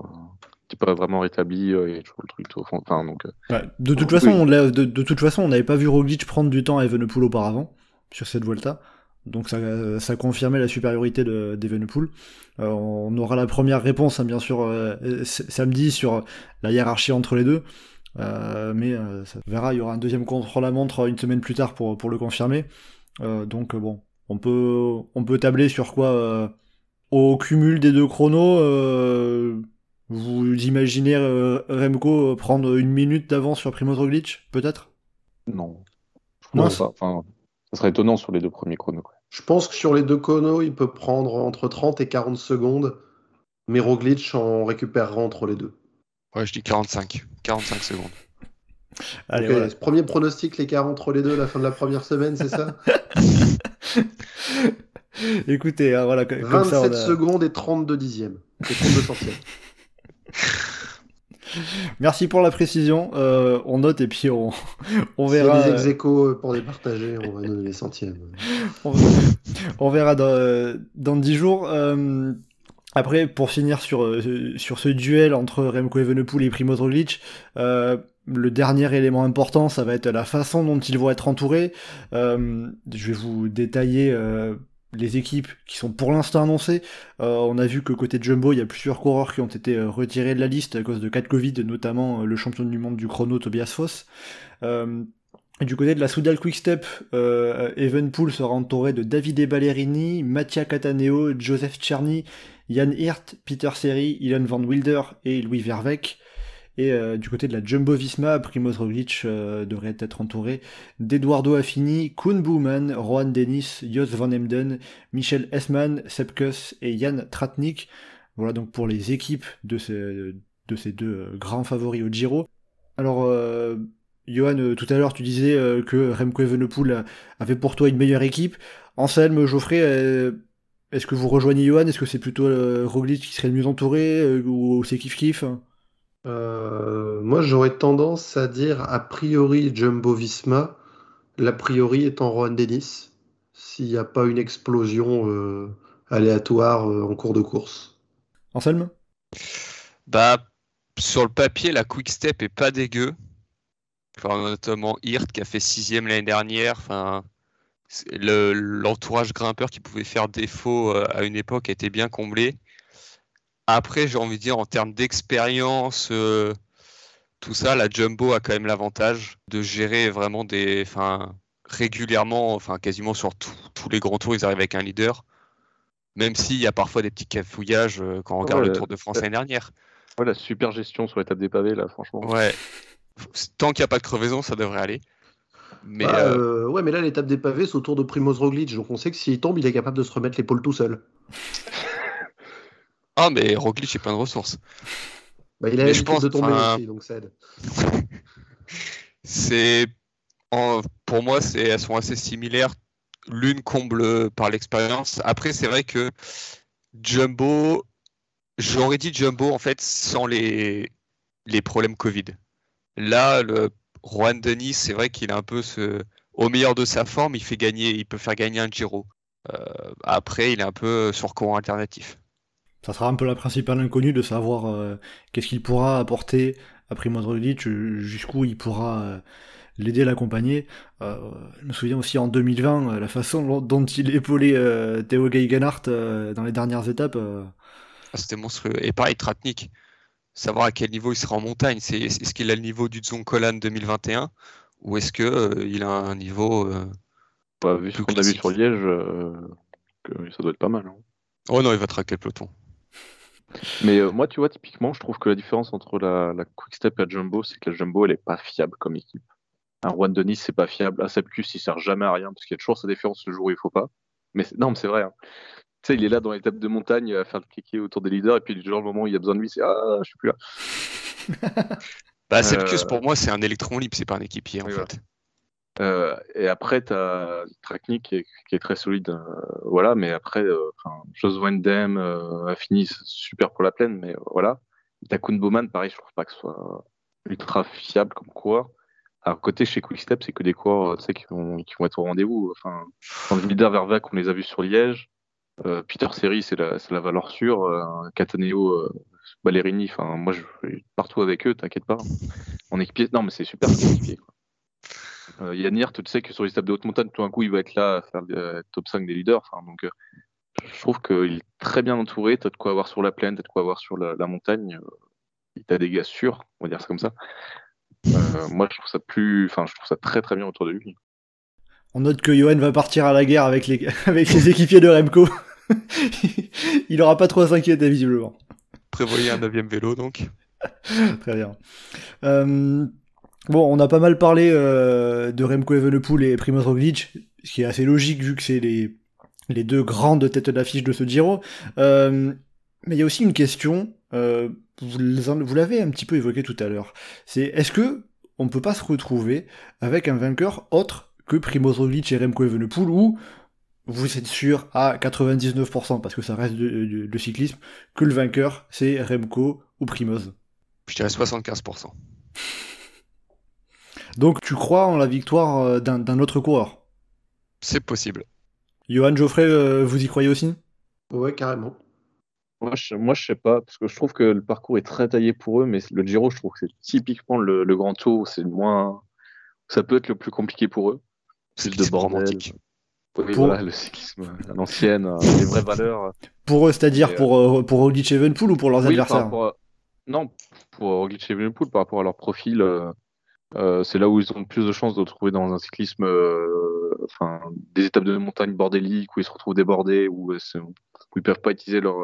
pas vraiment rétabli. euh, Il y a toujours le truc au fond. Enfin, donc, euh, Ouais, de toute façon, on l'a- de, de toute façon, on n'avait pas vu Roglic prendre du temps à Evenepoel auparavant sur cette Vuelta. Donc ça, ça confirmait la supériorité de- d'Evenepoel. Euh, on aura la première réponse, hein, bien sûr, euh, samedi sur la hiérarchie entre les deux. Mais ça verra, il y aura un deuxième contre-la-montre une semaine plus tard pour, pour le confirmer. Donc bon, on peut, on peut tabler sur quoi euh, Au cumul des deux chronos, euh, vous imaginez euh, Remco prendre une minute d'avance sur Primoz Roglic, peut-être? Non. Je Non, pense pas. Enfin, ça serait étonnant sur les deux premiers chronos. quoi. Je pense que sur les deux conos, il peut prendre entre 30 et 40 secondes, mais Roglic en récupérera entre les deux. Ouais, je dis 45. 45 secondes. Allez, voilà. Premier pronostic, l'écart entre les deux à la fin de la première semaine, c'est ça? Écoutez, hein, voilà, co- comme ça, 27 on a- secondes et 32 dixièmes. Et 32 centièmes. Merci pour la précision. euh, on note et puis on, on verra. a des euh, ex pour les partager, on va donner les centièmes. on, on verra dans, dans 10 jours. Euh, après, pour finir sur, sur ce duel entre Remco Evenepoel et Primoz Roglic, euh, le dernier élément important, ça va être la façon dont ils vont être entourés. Je vais vous détailler les équipes qui sont pour l'instant annoncées. Euh, on a vu que côté Jumbo, il y a plusieurs coureurs qui ont été euh, retirés de la liste à cause de cas Covid, notamment euh, le champion du monde du chrono Tobias Foss. Euh, du côté de la Soudal Quickstep, euh, Evenpool sera entouré de Davide Ballerini, Mattia Cataneo, Joseph Czerny, Jan Hirt, Peter Seri, Ilan Van Wilder et Louis Verbeek. Et euh, du côté de la Jumbo Visma, Primoz Roglic euh, devrait être entouré d'Eduardo Affini, Koen Bouwman, Rohan Dennis, Jos van Emden, Michel Esman, Sepkus et Jan Tratnik. Voilà donc pour les équipes de ces, de ces deux euh, grands favoris au Giro. Alors, Johan, tout à l'heure, tu disais que Remco Evenepoel avait pour toi une meilleure équipe. Anselme, Geoffrey, est-ce que vous rejoignez Johan? Est-ce que c'est plutôt Roglic qui serait le mieux entouré ou c'est kiff-kiff Euh, moi, j'aurais tendance à dire a priori Jumbo Visma, l'a priori étant Rohan Dennis, s'il n'y a pas une explosion euh, aléatoire euh, en cours de course. Anselme? Bah, sur le papier, la Quick Step est pas dégueu. Enfin, notamment Hirt qui a fait sixième l'année dernière. Enfin, l'entourage grimpeur qui pouvait faire défaut à une époque a été bien comblé. Après, j'ai envie de dire, en termes d'expérience, euh, tout ça, la Jumbo a quand même l'avantage de gérer vraiment des. Enfin, régulièrement, enfin, quasiment sur tous les grands tours, ils arrivent avec un leader. Même s'il y a parfois des petits cafouillages euh, quand on regarde le Tour de France l'année dernière. Ouais, la super gestion sur l'étape des pavés, là, franchement. Ouais. Tant qu'il n'y a pas de crevaison, ça devrait aller. Mais bah, euh, ouais, mais là, l'étape des pavés, c'est autour de Primoz Roglic. Donc on sait que s'il tombe, il est capable de se remettre l'épaule tout seul. Ah, mais Roglic est plein de ressources. Bah, il a l'habitude de tomber aussi, donc ça aide. c'est. Pour moi, elles sont assez similaires. L'une comble par l'expérience. Après, c'est vrai que Jumbo, j'aurais dit Jumbo en fait sans les, les problèmes Covid. Là, le Juan Denis, c'est vrai qu'il est un peu ce... au meilleur de sa forme, il fait gagner, il peut faire gagner un Giro. Euh, après, il est un peu sur courant alternatif ça sera un peu la principale inconnue de savoir euh, qu'est-ce qu'il pourra apporter à Primoz Roglic, jusqu'où il pourra euh, l'aider, l'accompagner. Euh, je me souviens aussi en 2020, la façon dont il épaulait Théo Geigenhardt dans les dernières étapes. Ah, c'était monstrueux. Et pareil, Tratnik, savoir à quel niveau il sera en montagne. C'est, est-ce qu'il a le niveau du Dzonkolan 2021 ou est-ce qu'il a un niveau... Bah, vu ce qu'on a vu sur Liège, ça doit être pas mal. Hein. Oh non, il va traquer le peloton. Mais euh, moi, tu vois, typiquement, je trouve que la différence entre la, la Quick-Step et la Jumbo, c'est que la Jumbo, elle est pas fiable comme équipe. Un Juan Denis, c'est pas fiable. Un Sepkus, il sert jamais à rien parce qu'il y a toujours sa défense le jour où il faut pas. Mais non, mais c'est vrai. Hein. Tu sais, il est là dans l'étape de montagne à faire le kéké autour des leaders et puis genre le moment où il y a besoin de lui, c'est ah, je suis plus là. bah, Sepkus, pour moi, c'est un électron libre, c'est pas un équipier en fait. Euh, et après, tu as qui, est, très solide. Euh, voilà, mais après, euh, Jos Wendem a fini super pour la plaine, mais voilà. T'as Kuhn Bowman, pareil, je trouve pas que ce soit ultra fiable comme coureur. Alors, côté chez Quickstep, c'est que des coureurs qui vont, qui vont être au rendez-vous. Enfin, leader Vervac, on les a vus sur Liège. Peter Seri, c'est la, valeur sûre. Cataneo, Ballerini, enfin, moi, je partout avec eux, t'inquiète pas. En équipier, non, mais c'est super équipier. Euh, tu sais que sur les étapes de haute montagne, tout d'un coup, il va être là à faire le top 5 des leaders. Enfin, donc, euh, je trouve qu'il est très bien entouré. Tu as de quoi avoir sur la plaine, tu as de quoi avoir sur la, montagne. Il euh, a des gars sûrs, on va dire ça comme ça. moi, je trouve ça plus, enfin, je trouve ça très très bien autour de lui. On note que Johan va partir à la guerre avec les, avec les équipiers de Remco. il n'aura pas trop à s'inquiéter visiblement. Prévoyez un 9 vélo donc. Très bien. Euh, Bon, on a pas mal parlé euh, de Remco Evenepoel et Primoz Roglic, ce qui est assez logique vu que c'est les, deux grandes têtes d'affiche de ce Giro. Euh, mais il y a aussi une question, euh, vous, l'avez un petit peu évoqué tout à l'heure. C'est est-ce que on ne peut pas se retrouver avec un vainqueur autre que Primoz Roglic et Remco Evenepoel ou vous êtes sûr à 99% parce que ça reste de cyclisme que le vainqueur c'est Remco ou Primoz? Je dirais 75%. Donc tu crois en la victoire euh, d'un autre coureur? C'est possible. Johan Geoffrey, euh, vous y croyez aussi? Ouais, carrément. Moi je, moi, je sais pas, parce que je trouve que le parcours est très taillé pour eux, mais le Giro, je trouve que c'est typiquement le, grand tour, c'est moins. Ça peut être le plus compliqué pour eux. C'est de romantique. Oui, voilà, le cyclisme à l'ancienne, euh, les vraies valeurs. Pour eux, c'est-à-dire pour, pour Roglic Evenpool ou pour leurs adversaires? Non, pour Roglic Evenpool, par rapport à leur profil, euh, c'est là où ils ont plus de chances de retrouver dans un cyclisme, euh, enfin, des étapes de montagne bordéliques où ils se retrouvent débordés, où, euh, ils peuvent pas utiliser leur,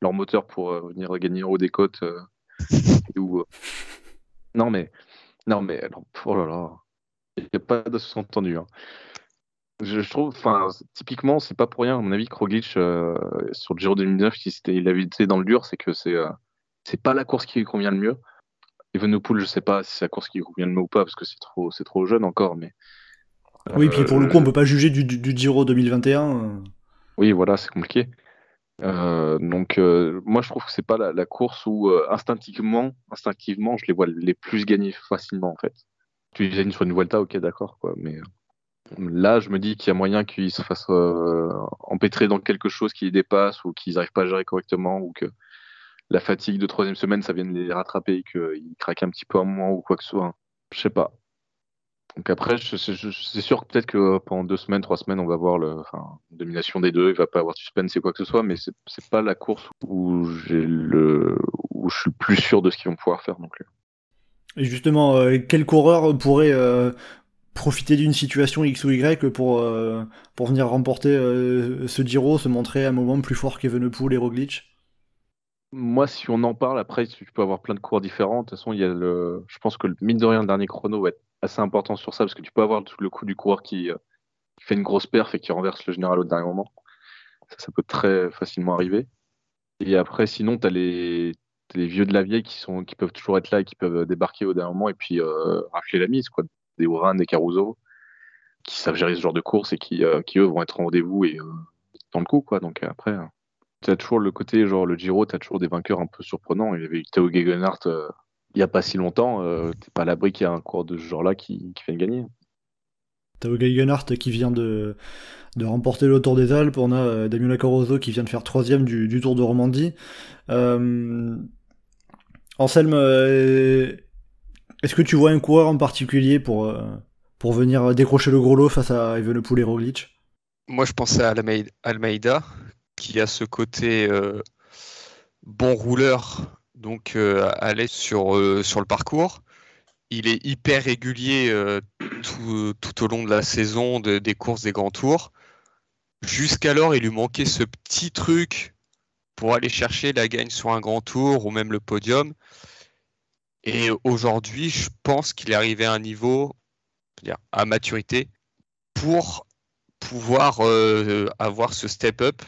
leur moteur pour venir gagner en haut des côtes. Non mais, non mais, oh là là, il n'y a pas de sous-entendu. Hein. Je, trouve, enfin, typiquement, c'est pas pour rien, à mon avis, que Roglic, sur le Giro 2009, si il avait été dans le dur, c'est que c'est c'est pas la course qui lui convient le mieux. Evenepoel, je sais pas si c'est la course qui convient le mieux ou pas, parce que c'est trop, c'est trop jeune encore, mais. Oui, puis pour le coup, on peut pas juger du, du, Giro 2021. Oui, voilà, c'est compliqué. Euh, donc, euh, moi, je trouve que c'est pas la, course où euh, instinctivement, instinctivement, je les vois les plus gagner facilement, en fait. Tu gagnes sur une Vuelta, ok, d'accord, quoi, mais là, je me dis qu'il y a moyen qu'ils se fassent empêtrer dans quelque chose qui les dépasse ou qu'ils n'arrivent pas à gérer correctement ou que la fatigue de troisième semaine, ça vient de les rattraper et qu'ils craquent un petit peu à un moment ou quoi que ce soit. Je sais pas. Donc après, c'est sûr que peut-être que pendant deux semaines, trois semaines, on va voir le, enfin, domination des deux. Il va pas avoir de suspense et quoi que ce soit, mais c'est pas la course où j'ai le, où je suis le plus sûr de ce qu'ils vont pouvoir faire non plus. Et justement, euh, quel coureur pourrait euh, profiter d'une situation X ou Y pour, euh, pour venir remporter ce Giro, se montrer à un moment plus fort qu'Evenepoel et Roglic? Moi, si on en parle, après, tu peux avoir plein de cours différents. De toute façon, il y a le... je pense que le mine de rien, le dernier chrono va être assez important sur ça, parce que tu peux avoir le coup du coureur qui, fait une grosse perf et qui renverse le général au dernier moment. Ça, ça peut très facilement arriver. Et après, sinon, tu as les, les vieux de la vieille qui, peuvent toujours être là et qui peuvent débarquer au dernier moment et puis euh, rafler la mise. Quoi. Des Oran, des Caruso, qui savent gérer ce genre de course et qui, euh, qui eux, vont être en rendez-vous et euh, dans le coup. Quoi. Donc après, tu as toujours le côté, genre le Giro, tu as toujours des vainqueurs un peu surprenants. Il y avait eu Théo Gegenhardt il n'y a pas si longtemps. tu pas à l'abri qu'il y a un cours de ce genre-là qui, qui vienne gagner. T'as Gegenhardt qui vient de, de remporter le Tour des Alpes. On a Damien Caruso qui vient de faire troisième du, du Tour de Romandie. Euh, Anselme, euh, est-ce que tu vois un coureur en particulier pour, euh, pour venir décrocher le gros lot face à Evenepoel et Roglic? Moi, je pensais à Almeida, qui a ce côté euh, bon rouleur, donc aller sur, sur le parcours. Il est hyper régulier tout, au long de la saison, des courses des grands tours. Jusqu'alors, il lui manquait ce petit truc pour aller chercher la gagne sur un grand tour ou même le podium. Et aujourd'hui, je pense qu'il est arrivé à un niveau, à maturité, pour pouvoir euh, avoir ce step-up.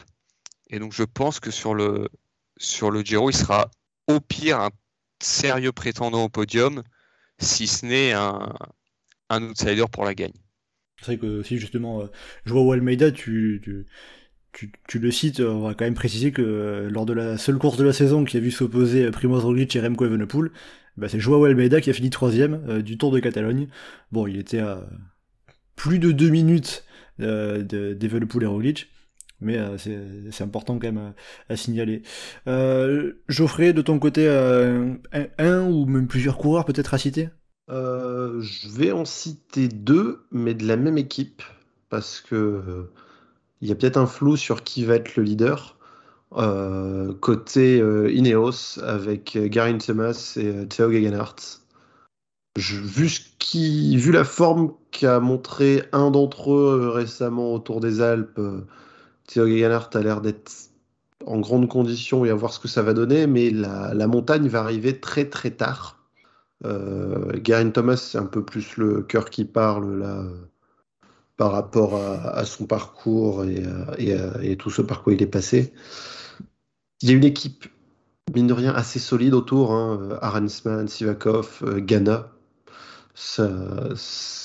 Et donc, je pense que sur le, sur le Giro, il sera au pire un sérieux prétendant au podium, si ce n'est un, un outsider pour la gagne. C'est vrai que si justement, euh, je vois Almeida, tu, tu, tu, le cites, on va quand même préciser que euh, lors de la seule course de la saison qui a vu s'opposer Primoz Roglic et Remco Evenepoel, bah c'est Joao Almeida qui a fini troisième euh, du Tour de Catalogne. Bon, il était à plus de deux minutes euh, d'Evenepoel et Roglic, mais euh, c'est important quand même à, signaler. Geoffrey, de ton côté, un, ou même plusieurs coureurs peut-être à citer? Je vais en citer deux, mais de la même équipe, parce que il y a peut-être un flou sur qui va être le leader. Euh, côté euh, Ineos avec euh, Garin Thomas et Theo Gegenhardt. vu, vu la forme qu'a montré un d'entre eux récemment autour des Alpes, Theo Gegenhardt a l'air d'être en grande condition et à voir ce que ça va donner, mais la, montagne va arriver très très tard. Garin Thomas, c'est un peu plus le cœur qui parle là par rapport à, son parcours et, et, tout ce par quoi il est passé. Il y a une équipe, mine de rien, assez solide autour. Hein, Arensman, Sivakov, euh, Ghana.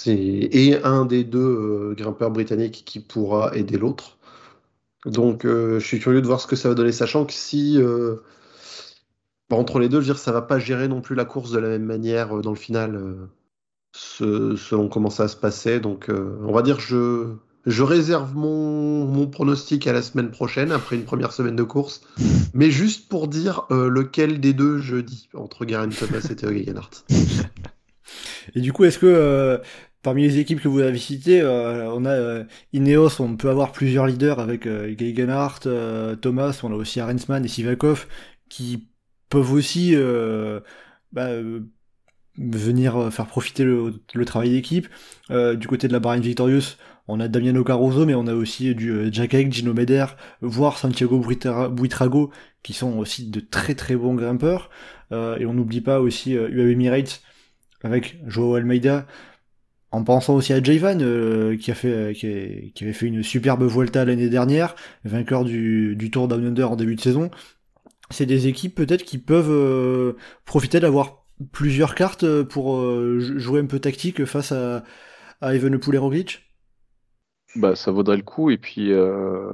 et un des deux euh, grimpeurs britanniques qui pourra aider l'autre. Donc euh, je suis curieux de voir ce que ça va donner, sachant que si bah, entre les deux, je veux dire, ça va pas gérer non plus la course de la même manière dans le final selon comment ça se passait. Donc, euh, on va dire, je, je réserve mon, pronostic à la semaine prochaine, après une première semaine de course. Mais juste pour dire euh, lequel des deux je dis, entre Garen Thomas et Theo Gegenhardt. Et du coup, est-ce que euh, parmi les équipes que vous avez citées, on a Ineos, on peut avoir plusieurs leaders avec Gegenhardt, Thomas, on a aussi Arensman et Sivakov qui peuvent aussi bah, venir euh, faire profiter le, travail d'équipe. Euh, du côté de la Bahrain Victorious, on a Damiano Caruso, mais on a aussi du euh, Jack Egg, Gino Meder, voire Santiago Buitrago, qui sont aussi de très très bons grimpeurs. et on n'oublie pas aussi UAE Emirates avec Joao Almeida, en pensant aussi à Jayvan, qui, a fait, qui, avait fait une superbe Vuelta l'année dernière, vainqueur du, Tour Down Under en début de saison. C'est des équipes peut-être qui peuvent profiter d'avoir plusieurs cartes euh, pour euh, jouer un peu tactique face à, à Evenepoel bah, Ça vaudrait le coup. Et puis, euh,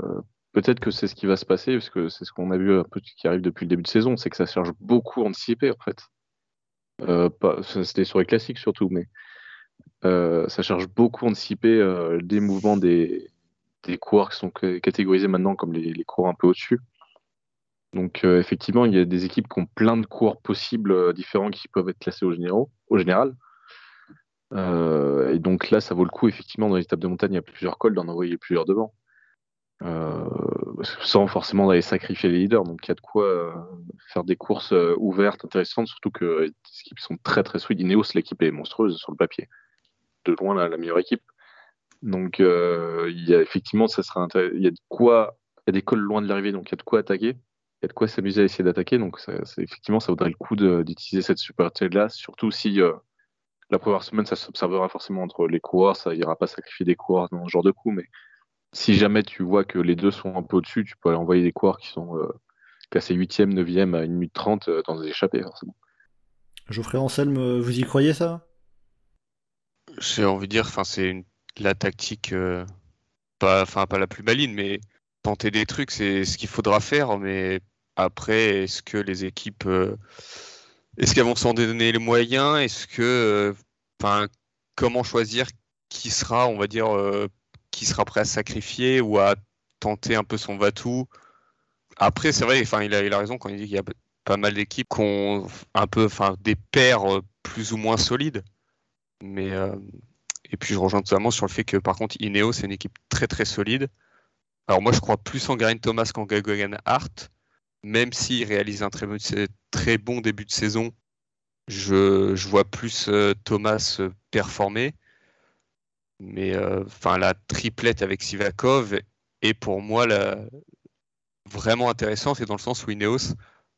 peut-être que c'est ce qui va se passer, parce que c'est ce qu'on a vu un peu qui arrive depuis le début de saison, c'est que ça cherche beaucoup à anticiper, en fait. C'était sur les classiques surtout, mais ça cherche beaucoup à anticiper des mouvements des, des coureurs qui sont catégorisés maintenant comme les, les coureurs un peu au-dessus. Donc euh, effectivement, il y a des équipes qui ont plein de cours possibles euh, différents qui peuvent être classés au, général. et donc là, ça vaut le coup, effectivement, dans les étapes de montagne, il y a plusieurs cols, d'en envoyer plusieurs devant. Euh, sans forcément d'aller sacrifier les leaders. Donc il y a de quoi euh, faire des courses euh, ouvertes, intéressantes, surtout que les équipes sont très très solides. Ineos, l'équipe est monstrueuse sur le papier. De loin la, meilleure équipe. Donc il y a effectivement, ça sera il y a de quoi, il y a des cols loin de l'arrivée, donc il y a de quoi attaquer. Il y a de quoi s'amuser à essayer d'attaquer. Donc effectivement, ça vaudrait le coup d'utiliser cette super là surtout si la première semaine, ça s'observera forcément entre les coureurs, ça ira pas sacrifier des coureurs dans ce genre de coup, mais si jamais tu vois que les deux sont un peu au-dessus, tu peux aller envoyer des coureurs qui sont euh, classés 8e, 9e à 1 minute 30 euh, dans des échappées, forcément. Geoffrey Anselme, euh, vous y croyez ça? J'ai envie de dire, enfin, c'est la tactique, pas, enfin, pas la plus maligne, mais tenter des trucs, c'est ce qu'il faudra faire. Mais après, est-ce que les équipes, est-ce qu'elles vont s'en donner les moyens? Est-ce que, enfin, comment choisir qui sera, on va dire, qui sera prêt à sacrifier ou à tenter un peu son va-tout? Après, c'est vrai, enfin, il a, il a raison quand il dit qu'il y a pas mal d'équipes qui ont un peu, enfin, des paires euh, plus ou moins solides. Mais euh, et puis je rejoins totalement sur le fait que par contre Ineos c'est une équipe très très solide. Alors moi je crois plus en Garen Thomas qu'en Gagogan Hart, même s'il réalise un très bon, début de saison. Je, vois plus euh, Thomas performer. Mais euh, enfin, la triplette avec Sivakov est pour moi vraiment intéressante et dans le sens où Ineos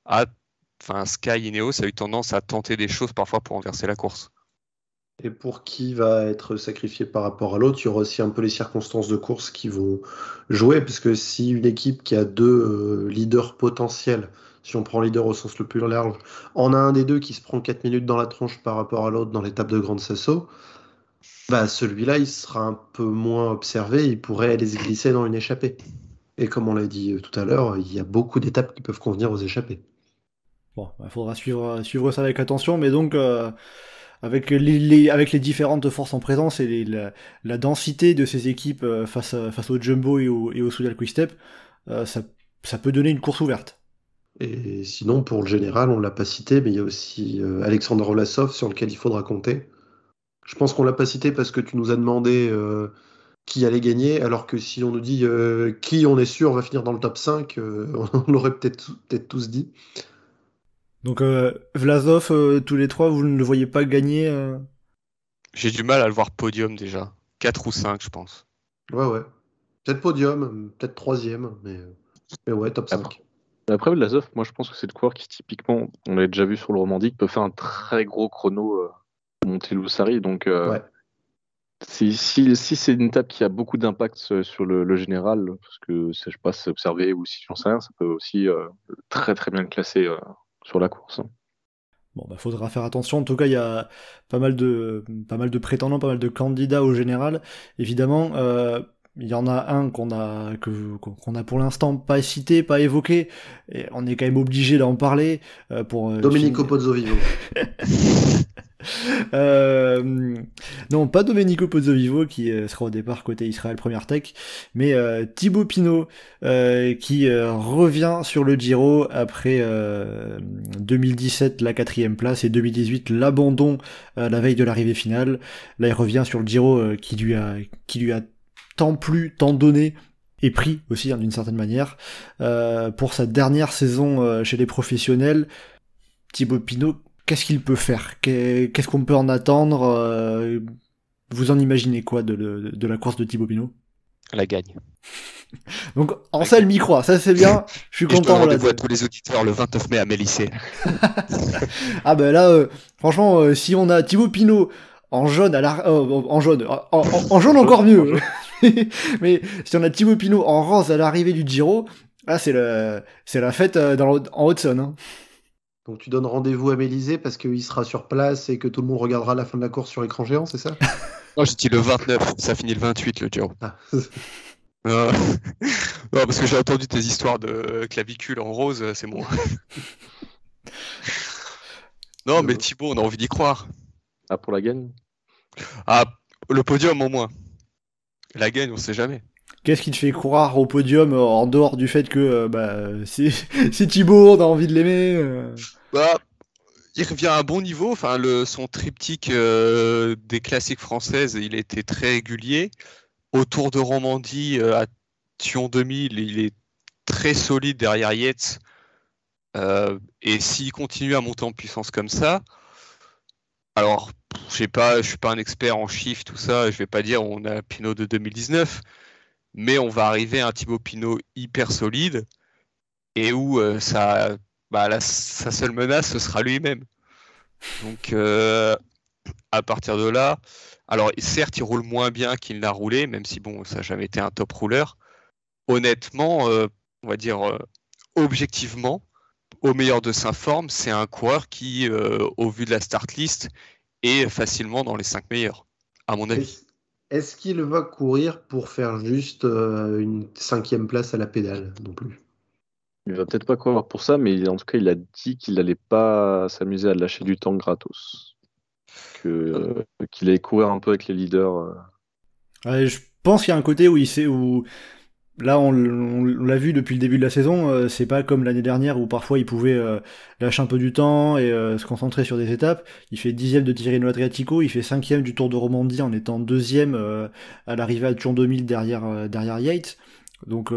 a, enfin Sky Ineos a eu tendance à tenter des choses parfois pour renverser la course. Et pour qui va être sacrifié par rapport à l'autre, il y aura aussi un peu les circonstances de course qui vont jouer, parce que si une équipe qui a deux euh, leaders potentiels, si on prend leader au sens le plus large, en a un des deux qui se prend 4 minutes dans la tronche par rapport à l'autre dans l'étape de Grande Sasso, bah, celui-là, il sera un peu moins observé, il pourrait aller se glisser dans une échappée. Et comme on l'a dit euh, tout à l'heure, il y a beaucoup d'étapes qui peuvent convenir aux échappées. Bon, il bah, faudra suivre, suivre ça avec attention, mais donc euh, avec, les, différentes forces en présence et la, densité de ces équipes euh, face, au Jumbo et au, Soudal Quick ça, ça peut donner une course ouverte. Et sinon, pour le général, on ne l'a pas cité, mais il y a aussi Alexandre Olasov sur lequel il faudra compter. Je pense qu'on l'a pas cité parce que tu nous as demandé euh, qui allait gagner, alors que si on nous dit euh, qui on est sûr va finir dans le top 5, euh, on l'aurait peut-être peut tous dit. Donc Vlasov, tous les trois, vous ne le voyez pas gagner J'ai du mal à le voir podium déjà. 4 ou 5, je pense. Ouais, ouais. Peut-être podium, peut-être troisième, mais, mais ouais, top 5. Après, Vlasov, moi je pense que c'est le coureur qui typiquement, on l'a déjà vu sur le Romandique, peut faire un très gros chrono Montelusari. Donc, euh, si, si, si c'est une étape qui a beaucoup d'impact sur le, général, parce que je sais pas si c'est observé ou si j'en sais rien, ça peut aussi euh, très très bien le classer euh, sur la course. Hein. Bon, bah, faudra faire attention. En tout cas, il y a pas mal de, pas mal de prétendants, pas mal de candidats au général. Évidemment, il y en a un qu'on a, que, qu'on a pour l'instant pas cité, pas évoqué. Et on est quand même obligé d'en parler pour. Domenico Pozzovivo. Euh, non, pas Domenico Pozzovivo qui euh, sera au départ côté Israël Première Tech, mais euh, Thibaut Pinot qui revient sur le Giro après 2017 la quatrième place et 2018 l'abandon la veille de l'arrivée finale. Là, il revient sur le Giro qui lui a tant plu, tant donné et pris aussi hein, d'une certaine manière pour sa dernière saison chez les professionnels. Thibaut Pinot qu'est-ce qu'il peut faire? Qu'est-ce qu'on peut en attendre euh, Vous en imaginez quoi de, la course de Thibaut Pinot? La gagne. Donc, en salle micro, ça c'est bien, je suis content. Je rendez à tous les auditeurs le 29 mai à Mélissé. ah ben là, euh, franchement, euh, si on a Thibaut Pinot en jaune, à la... en jaune, en, jaune encore mieux. Mais si on a Thibaut Pinot en rose à l'arrivée du Giro, là c'est la fête dans en Haute-Saône. Hein. Donc tu donnes rendez-vous à Mélisée parce qu'il sera sur place et que tout le monde regardera la fin de la course sur écran géant, c'est ça? Non, j'ai dit le 29, ça finit le 28 le Giro. Ah. non, parce que j'ai entendu tes histoires de clavicule en rose, c'est moi. non, mais Thibaut, on a envie d'y croire. Ah, pour la gagne? Ah, le podium au moins. La gagne, on sait jamais. Qu'est-ce qui te fait croire au podium euh, en dehors du fait que euh, bah, c'est Thibaut, on a envie de l'aimer euh Bah, il revient à un bon niveau. Enfin, le, son triptyque euh, des classiques françaises, il était très régulier. Autour de Romandie, à Thion 2000, il est très solide derrière Yates. Et s'il continue à monter en puissance comme ça, alors, je sais pas, je suis pas un expert en chiffres, tout ça, je vais pas dire on a Pinot de 2019, mais on va arriver à un Thibaut Pinot hyper solide et où ça bah, sa seule menace, ce sera lui-même. Donc, euh, à partir de là, alors certes, il roule moins bien qu'il n'a roulé, même si bon, ça n'a jamais été un top rouleur. Honnêtement, euh, on va dire euh, objectivement, au meilleur de sa forme, c'est un coureur qui, au vu de la start list, est facilement dans les 5 meilleurs, à mon avis. Est-ce qu'il va courir pour faire juste une cinquième place à la pédale non plus? Il va peut-être pas courir pour ça, mais en tout cas, il a dit qu'il n'allait pas s'amuser à lâcher du temps gratos. Euh, qu'il allait courir un peu avec les leaders. Euh. je pense qu'il y a un côté où il sait où. Là, on, l'a vu depuis le début de la saison, euh, c'est pas comme l'année dernière où parfois il pouvait lâcher un peu du temps et se concentrer sur des étapes. Il fait dixième de Tirreno Adriatico, il fait cinquième du Tour de Romandie en étant deuxième à l'arrivée à Tour 2000 derrière, derrière Yates. Donc,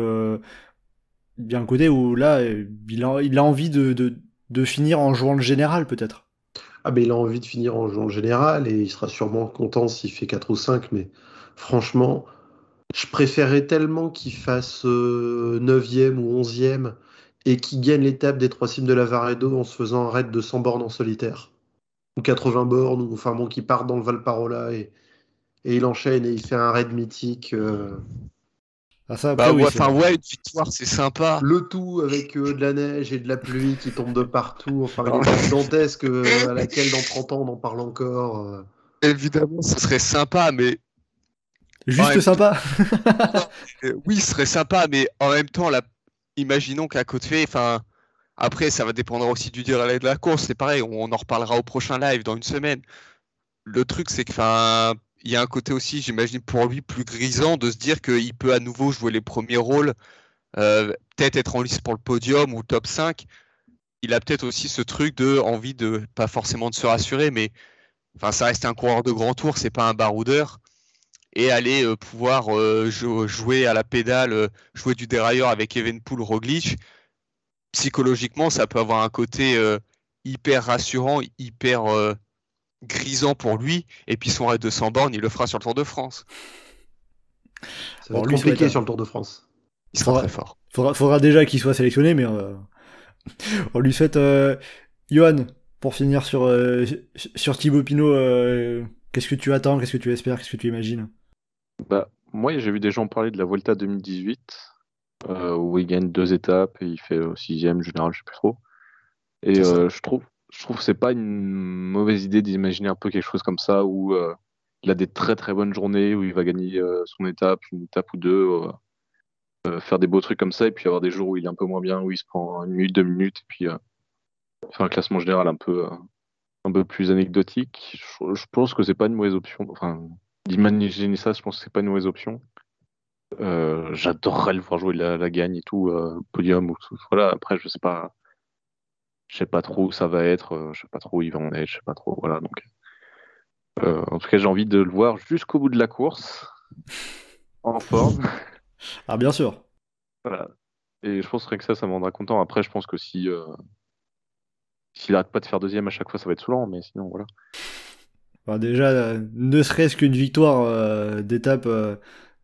il y un côté où là, il a, il a envie de, de, finir en jouant le général, peut-être. Ah, mais il a envie de finir en jouant le général et il sera sûrement content s'il fait 4 ou 5, mais franchement, je préférerais tellement qu'il fasse 9e euh, ou 11e et qu'il gagne l'étape des trois cimes de la Varedo en se faisant un raid de 100 bornes en solitaire. Ou 80 bornes, ou enfin bon, qu'il part dans le Valparola et, et il enchaîne et il fait un raid mythique. Euh, ah, ça, bah, ouais, enfin, ouais, une victoire, c'est sympa. Le tout avec euh, de la neige et de la pluie qui tombe de partout. Enfin, une dantesque euh, à laquelle dans 30 ans on en parle encore. Euh. Évidemment, ce serait sympa, mais. Juste sympa Oui, ce serait sympa, mais en même temps, imaginons qu'à côté, enfin. Après, ça va dépendre aussi du durée de la course. C'est pareil, on en reparlera au prochain live dans une semaine. Le truc, c'est que, enfin, il y a un côté aussi, j'imagine, pour lui plus grisant de se dire qu'il peut à nouveau jouer les premiers rôles, euh, peut-être être en lice pour le podium ou top 5. Il a peut-être aussi ce truc de envie de, pas forcément de se rassurer, mais enfin, ça reste un coureur de grand tour, c'est pas un baroudeur. Et aller euh, pouvoir euh, jouer à la pédale, jouer du dérailleur avec Evenpool, Roglic, psychologiquement, ça peut avoir un côté hyper rassurant, hyper grisant pour lui, et puis son raid de 100 bornes, il le fera sur le Tour de France. Ça va être compliqué sur le Tour de France. Il sera très fort. Faudra, faudra déjà qu'il soit sélectionné, mais euh, on lui souhaite. Euh, Johan, pour finir sur, euh, sur Thibaut Pinot, qu'est-ce que tu attends, qu'est-ce que tu espères, qu'est-ce que tu imagines? Bah, Moi, j'ai vu des gens parler de la Volta 2018, où il gagne deux étapes et il fait au sixième général, je sais plus trop. Et je trouve je trouve que c'est pas une mauvaise idée d'imaginer un peu quelque chose comme ça où euh, il a des très très bonnes journées où il va gagner euh, son étape, une étape ou deux, euh, faire des beaux trucs comme ça et puis avoir des jours où il est un peu moins bien, où il se prend une minute, deux minutes et puis faire un classement général un peu un peu plus anecdotique. Je, pense que c'est pas une mauvaise option. Enfin, d'imaginer ça, je pense que c'est pas une mauvaise option. J'adorerais le voir jouer la, la gagne et tout, podium ou voilà. Après, je sais pas je sais pas trop où ça va être, euh, je sais pas trop où il va en être, je sais pas trop. Voilà, donc. Euh, en tout cas, j'ai envie de le voir jusqu'au bout de la course, en forme. Ah, bien sûr. Voilà. Et je penserais que ça, ça me rendra content. Après, je pense que si. Euh, s'il arrête pas de faire deuxième à chaque fois, ça va être saoulant, mais sinon, voilà. Déjà, ne serait-ce qu'une victoire d'étape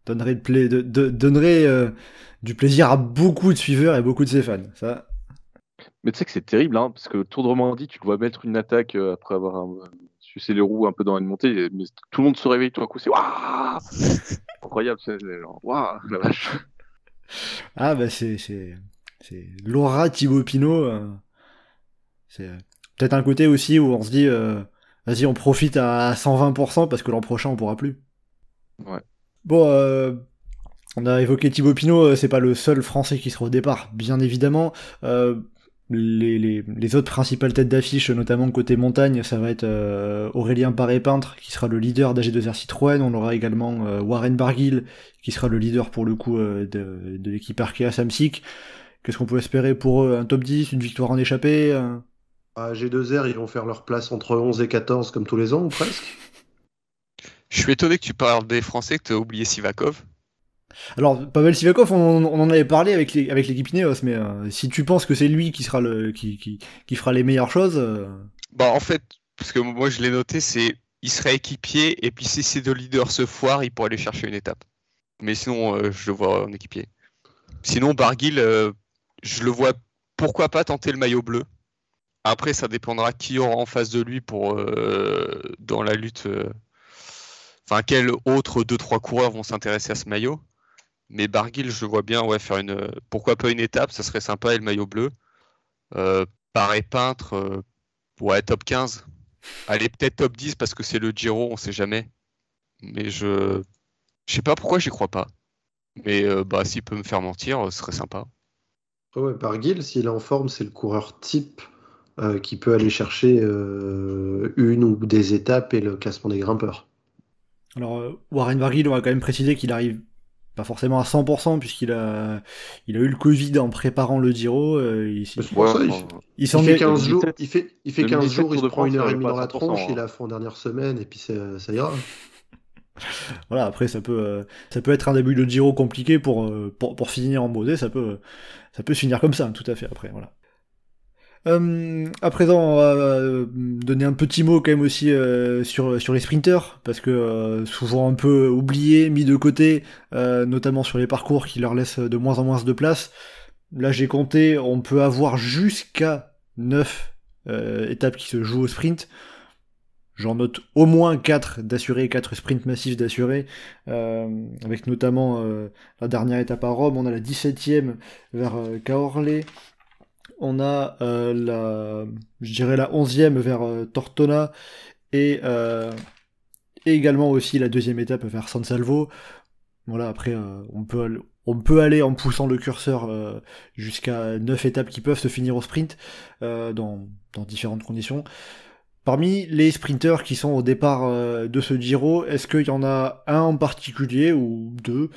donnerait, de donnerait du plaisir à beaucoup de suiveurs et beaucoup de ses fans. Ça, mais tu sais que c'est terrible, hein, parce que Tour de Romandie, tu le vois mettre une attaque euh, après avoir euh, sucé les roues un peu dans une montée, mais tout le monde se réveille tout à coup, c'est waouh Incroyable, c'est waouh, la vache Ah bah c'est, c'est, c'est Laura Thibaut Pinot, euh, c'est peut-être un côté aussi où on se dit, vas-y on profite à 120% parce que l'an prochain on pourra plus. Ouais. Bon, on a évoqué Thibaut Pinot, c'est pas le seul Français qui sera au départ, bien évidemment. Euh, les, autres principales têtes d'affiche, notamment côté montagne, ça va être euh, Aurélien Paré-Peintre, qui sera le leader d'AG2R Citroën. On aura également euh, Warren Barguil, qui sera le leader pour le coup euh, de, l'équipe Arkea Samsic. Qu'est-ce qu'on peut espérer pour eux? Un top 10, une victoire en échappée À G2R, ils vont faire leur place entre 11 et 14 comme tous les ans, ou presque. Je suis étonné que tu parles des Français, que tu as oublié Sivakov. Alors, Pavel Sivakov, on, on en avait parlé avec les- avec l'équipe Ineos, mais euh, si tu penses que c'est lui qui sera le qui, qui, qui fera les meilleures choses, euh, Bah en fait, parce que moi je l'ai noté, c'est il serait équipier et puis si ces deux leaders se foirent, il pourrait aller chercher une étape. Mais sinon, euh, je le vois en équipier. Sinon, Barguil, euh, je le vois pourquoi pas tenter le maillot bleu? Après, ça dépendra qui aura en face de lui pour euh, dans la lutte. euh, Enfin, quels autres deux trois coureurs vont s'intéresser à ce maillot. Mais Barguil, je vois bien, ouais, faire une. Pourquoi pas une étape, ça serait sympa et le maillot bleu. Euh, peintre, euh, ouais, top 15. Allez, peut-être top 10 parce que c'est le Giro, on sait jamais. Mais je. Je sais pas pourquoi j'y crois pas. Mais bah s'il peut me faire mentir, ce serait sympa. Ouais, Barguil, s'il est en forme, c'est le coureur type euh, qui peut aller chercher euh, une ou des étapes et le classement des grimpeurs. Alors, euh, Warren Barguil, on va quand même préciser qu'il arrive pas forcément à 100% puisqu'il a, il a eu le Covid en préparant le Giro. euh, il C'est il il, il il s'en fait est- 15 jours, 2017, il fait, il fait 15 2017 jours, il se prend une heure et il demie dans la à 100%, tronche, il hein. a fait en dernière semaine et puis ça, ça ira. Voilà, après ça peut, euh, ça peut être un début de Giro compliqué pour, pour, pour finir en beauté, ça peut, ça peut se finir comme ça, tout à fait, après, voilà. Euh, à présent, on va euh, donner un petit mot quand même aussi euh, sur, sur les sprinters, parce que euh, souvent un peu oubliés, mis de côté, notamment sur les parcours qui leur laissent de moins en moins de place. Là j'ai compté, on peut avoir jusqu'à 9 euh, étapes qui se jouent au sprint. J'en note au moins 4 d'assurés, 4 sprints massifs d'assurés, avec notamment la dernière étape à Rome, on a la 17ème vers euh, Caorle, on a euh, la, je dirais la 11ème vers euh, Tortona, et, euh, et également aussi la deuxième étape vers San Salvo. Voilà, après, euh, on, peut, aller- on peut aller en poussant le curseur jusqu'à 9 étapes qui peuvent se finir au sprint, dans, dans différentes conditions. Parmi les sprinters qui sont au départ de ce Giro, est-ce qu'il y en a un en particulier ou deux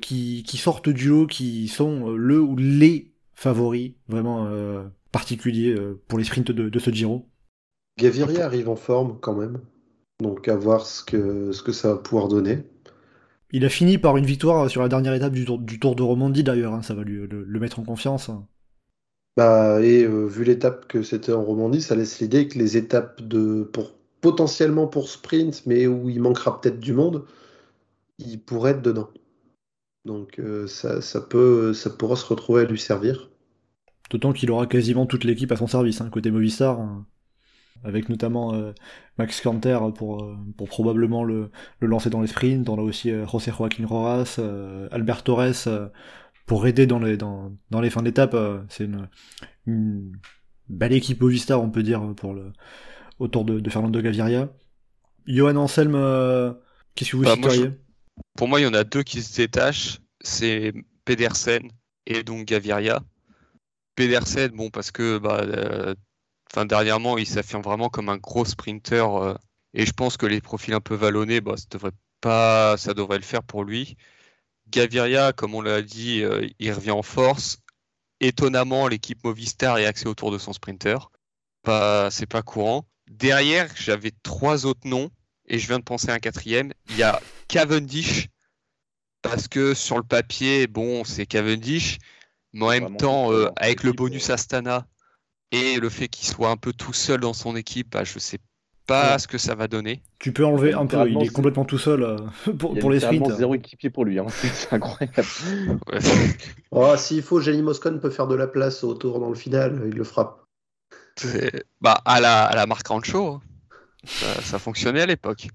qui, qui sortent du lot, qui sont le ou les favoris vraiment euh, particuliers euh, pour les sprints de, de ce Giro Gaviria arrive en forme quand même, donc à voir ce que, ce que ça va pouvoir donner. Il a fini par une victoire sur la dernière étape du Tour, du tour de Romandie d'ailleurs, hein, ça va lui, le, le mettre en confiance. Bah, et euh, vu l'étape que c'était en Romandie, ça laisse l'idée que les étapes de pour potentiellement pour sprint, mais où il manquera peut-être du monde, il pourrait être dedans. Donc euh, ça, ça peut, ça pourra se retrouver à lui servir. D'autant qu'il aura quasiment toute l'équipe à son service, hein, côté Movistar, hein, avec notamment euh, Max Canter pour, euh, pour probablement le, le lancer dans les sprints. On a aussi euh, José Joaquín Rojas, euh, Albert Torres pour aider dans les, dans, dans les fins d'étape. C'est une, une belle équipe Movistar, on peut dire, pour le, autour de, de Fernando Gaviria. Johan Anselm, euh, qu'est-ce que vous Bah, moi, citeriez Pour moi, il y en a deux qui se détachent, c'est Pedersen et donc Gaviria. Pedersen, bon, parce que bah, euh, dernièrement, il s'affirme vraiment comme un gros sprinter euh, et je pense que les profils un peu vallonnés, bah, ça devrait pas, ça devrait le faire pour lui. Gaviria, comme on l'a dit, euh, il revient en force. Étonnamment, l'équipe Movistar est axée autour de son sprinter. Pas, c'est pas courant. Derrière, j'avais trois autres noms et je viens de penser à un quatrième. Il y a Cavendish parce que sur le papier, bon, c'est Cavendish, mais en même temps, euh, avec le bonus euh. Astana et le fait qu'il soit un peu tout seul dans son équipe, bah, je sais pas Ouais. ce que ça va donner. Tu peux enlever un peu, il est complètement tout seul euh, pour, Il y a pour les sprints. zéro équipier pour lui, hein. c'est incroyable. Ouais. Oh, s'il faut, Jenny Moscon peut faire de la place au tour dans le final, il le. C'est- bah, à la, à la Marc Rancho, hein. ça, ça fonctionnait à l'époque.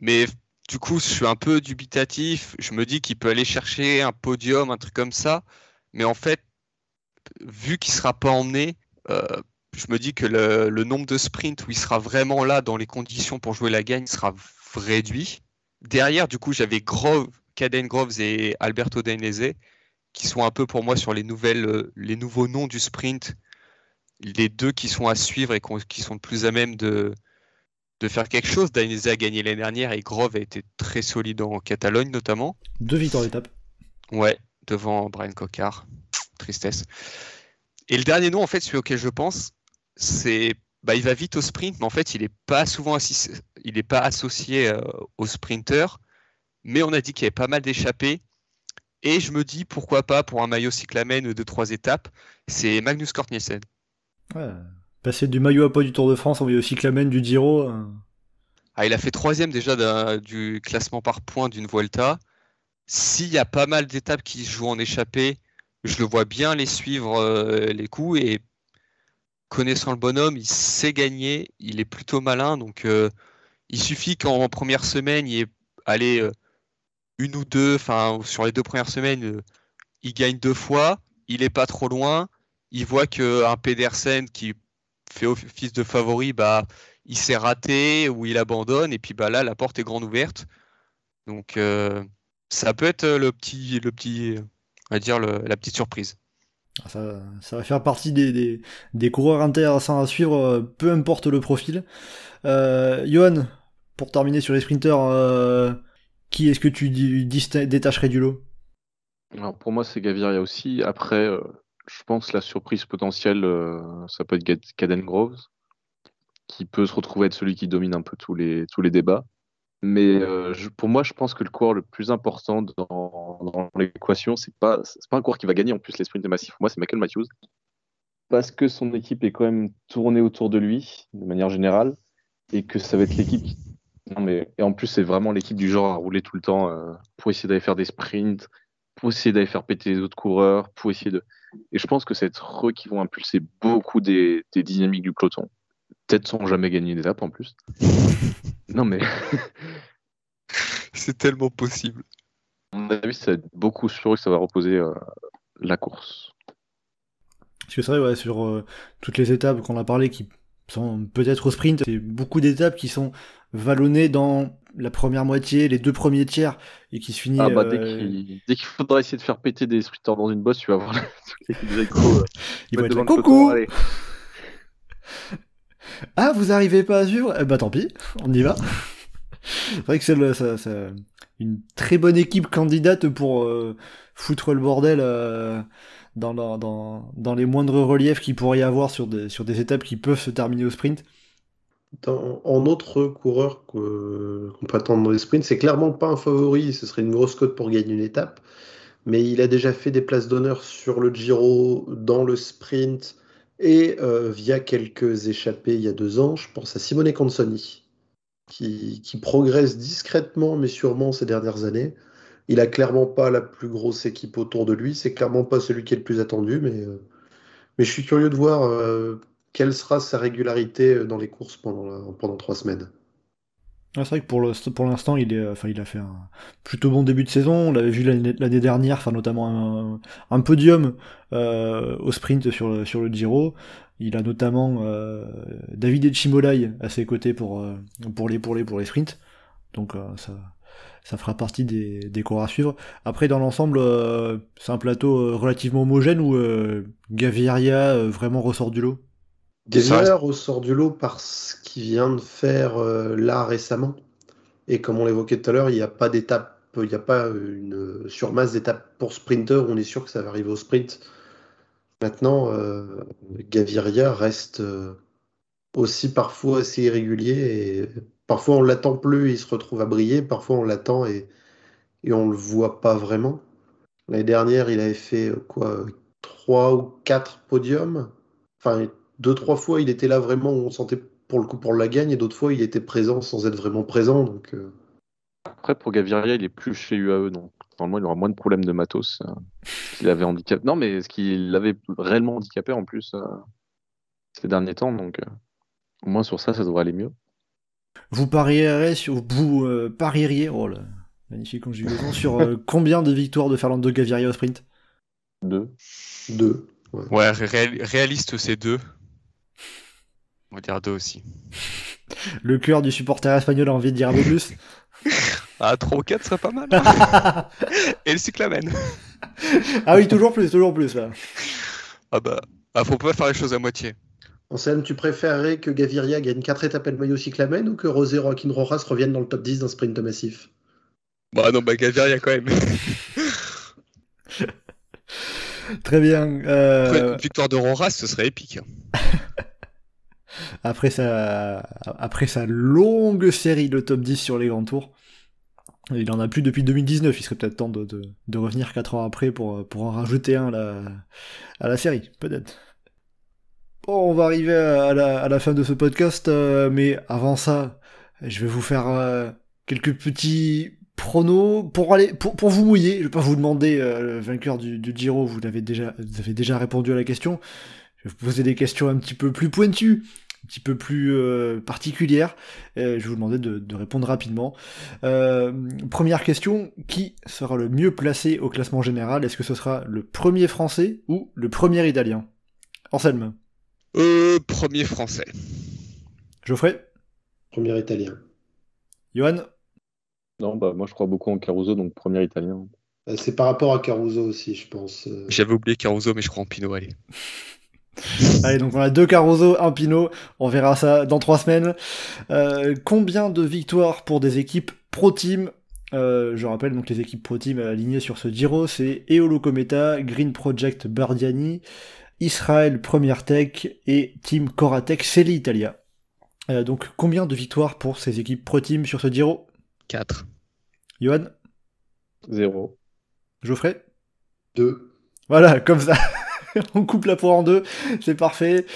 Mais du coup, je suis un peu dubitatif. Je me dis qu'il peut aller chercher un podium, un truc comme ça. Mais en fait, vu qu'il sera pas emmené, euh, je me dis que le, le nombre de sprints où il sera vraiment là dans les conditions pour jouer la gagne sera réduit. Derrière, du coup, j'avais Grove, Caden Groves et Alberto Dainese qui sont un peu pour moi sur les nouvelles, les nouveaux noms du sprint les deux qui sont à suivre et qui sont le plus à même de, de faire quelque chose. Dainese a gagné l'année dernière et Grove a été très solide en Catalogne notamment. Deux victoires d'étape. Ouais, devant Brian Cocard. Tristesse. Et le dernier nom, en fait, celui auquel je pense, c'est bah, il va vite au sprint, mais en fait, il n'est pas souvent il est pas associé euh, au sprinter. Mais on a dit qu'il y avait pas mal d'échappées. Et je me dis pourquoi pas pour un maillot cyclamen de trois étapes, c'est Magnus Cort Ouais. Passer du maillot à poids du Tour de France au maillot cyclamen du Giro. Euh. Ah, il a fait troisième déjà du classement par points d'une Vuelta. S'il y a pas mal d'étapes qui se jouent en échappée, je le vois bien les suivre euh, les coups et connaissant le bonhomme, il sait gagner, il est plutôt malin, donc euh, il suffit qu'en première semaine, il ait euh, une ou deux, enfin sur les deux premières semaines, il gagne deux fois, il est pas trop loin, il voit qu'un Pedersen qui fait office de favori, bah il s'est raté ou il abandonne, et puis bah là la porte est grande ouverte, donc ça peut être le petit, le petit on va dire, la petite surprise. Ah, ça, va faire partie des, des, coureurs intéressants à suivre, euh, peu importe le profil. Euh, Johan, pour terminer sur les sprinters, euh, qui est-ce que tu détacherais du lot? Alors Pour moi, c'est Gaviria aussi. Après, je pense la surprise potentielle, ça peut être Caden Groves, qui peut se retrouver être celui qui domine un peu tous les, tous les débats. Mais euh, pour moi, je pense que le coureur le plus important dans, l'équation, c'est pas pas un coureur qui va gagner en plus les sprints massifs. Pour moi, c'est Michael Matthews parce que son équipe est quand même tournée autour de lui de manière générale et que ça va être l'équipe. Non mais et en plus, c'est vraiment l'équipe du genre à rouler tout le temps euh, pour essayer d'aller faire des sprints, pour essayer d'aller faire péter les autres coureurs, pour essayer de. Et je pense que c'est eux qui vont impulser beaucoup des dynamiques du peloton. Peut-être sans jamais gagner une étape en plus. Non, mais. c'est tellement possible. À mon avis, ça va être beaucoup sur eux que ça va reposer euh, la course. Parce que c'est vrai, ouais, sur euh, toutes les étapes qu'on a parlé qui sont peut-être au sprint, c'est beaucoup d'étapes qui sont vallonnées dans la première moitié, les deux premiers tiers, et qui se finissent. Ah bah, euh, dès qu'il faudra essayer de faire péter des sprinters dans une bosse, tu vas voir les échos. Ils vont être coucou ah, vous arrivez pas à suivre? Eh bah tant pis, on y va. c'est vrai que c'est une très bonne équipe candidate pour euh, foutre le bordel euh, dans, les moindres reliefs qu'il pourrait y avoir sur des, sur des étapes qui peuvent se terminer au sprint. en autre coureur qu'on peut attendre dans les sprints, c'est clairement pas un favori, ce serait une grosse cote pour gagner une étape, mais il a déjà fait des places d'honneur sur le Giro, dans le sprint, et euh, via quelques échappées il y a deux ans, je pense à Simone Consoni, qui, qui, progresse discrètement mais sûrement ces dernières années. Il a clairement pas la plus grosse équipe autour de lui, c'est clairement pas celui qui est le plus attendu, mais, euh, mais je suis curieux de voir euh, quelle sera sa régularité dans les courses pendant, pendant trois semaines. Ah, c'est vrai que pour, pour l'instant, il, est, enfin, il a fait un plutôt bon début de saison. On l'avait vu l'année dernière, enfin, notamment un, podium euh, au sprint sur le, sur le Giro. Il a notamment euh, David Echimolai à ses côtés pour, euh, pour, les, pour, les, pour les sprints. Donc ça, ça fera partie des, des cours à suivre. Après, dans l'ensemble, c'est un plateau relativement homogène où Gaviria vraiment ressort du lot. Gaviria ressort du lot parce qu'il vient de faire euh, là récemment. Et comme on l'évoquait tout à l'heure, il n'y a pas d'étape, il n'y a pas une surmasse d'étapes pour sprinter. On est sûr que ça va arriver au sprint. Maintenant, euh, Gaviria reste euh, aussi parfois assez irrégulier. Et parfois on l'attend plus et il se retrouve à briller. Parfois on l'attend et, et on le voit pas vraiment. L'année dernière, il avait fait quoi trois ou quatre podiums. Enfin, deux, trois fois, il était là vraiment, on sentait pour le coup pour la gagne, et d'autres fois, il était présent sans être vraiment présent. Donc, euh. Après, pour Gaviria, il est plus chez UAE, donc normalement, il aura moins de problèmes de matos. Euh, qu'il avait handicapé. Non, mais ce qu'il avait réellement handicapé en plus euh, ces derniers temps, donc au moins sur ça, ça devrait aller mieux. Vous parieriez sur vous parieriez, oh là, magnifique conjugaison, sur combien de victoires de Fernando Gaviria au sprint? Deux. Deux. Ouais, réaliste, c'est deux. On va dire deux aussi. Le cœur du supporter espagnol a envie de dire un peu plus. ah, 3 ou 4 serait pas mal. Et le cyclamen. ah oui, toujours plus, toujours plus là. Ah bah, ah, faut pas faire les choses à moitié. Anselme, tu préférerais que Gaviria gagne 4 étapes à le maillot cyclamen ou que Rosé Joaquin Rojas revienne dans le top 10 d'un sprint massif? Bah non, bah Gaviria quand même. Très bien. Euh... une victoire de Roras, ce serait épique. Après sa, après sa longue série de top 10 sur les grands tours. Il en a plus depuis 2019, il serait peut-être temps de, de, revenir 4 ans après pour, pour en rajouter un là, à la série, peut-être. Bon, on va arriver à la, à la fin de ce podcast, euh, mais avant ça, je vais vous faire euh, quelques petits pronos pour aller pour, pour vous mouiller. Je vais pas vous demander euh, le vainqueur du, du Giro, vous l'avez déjà vous avez déjà répondu à la question. Je vais vous poser des questions un petit peu plus pointues petit peu plus euh, particulière. Euh, je vais vous demander de, de répondre rapidement. Euh, première question, qui sera le mieux placé au classement général? Est-ce que ce sera le premier français ou le premier italien? Anselme euh, Premier français. Geoffrey Premier italien. Johan Non, bah moi je crois beaucoup en Caruso, donc premier italien. C'est par rapport à Caruso aussi, je pense. J'avais oublié Caruso, mais je crois en Pinot, allez. Allez, donc on a deux Caruso, un Pinot, on verra ça dans trois semaines. Euh, combien de victoires pour des équipes Pro Team? Euh, Je rappelle donc les équipes Pro Team alignées sur ce Giro, c'est Eolo Cometa, Green Project Bardiani, Israël Première Tech et Team Coratec Celi Italia. Euh, donc combien de victoires pour ces équipes Pro Team sur ce Giro? 4. Johan? Zéro. Geoffrey? Deux. Voilà, comme ça. on coupe la poire en deux, c'est parfait.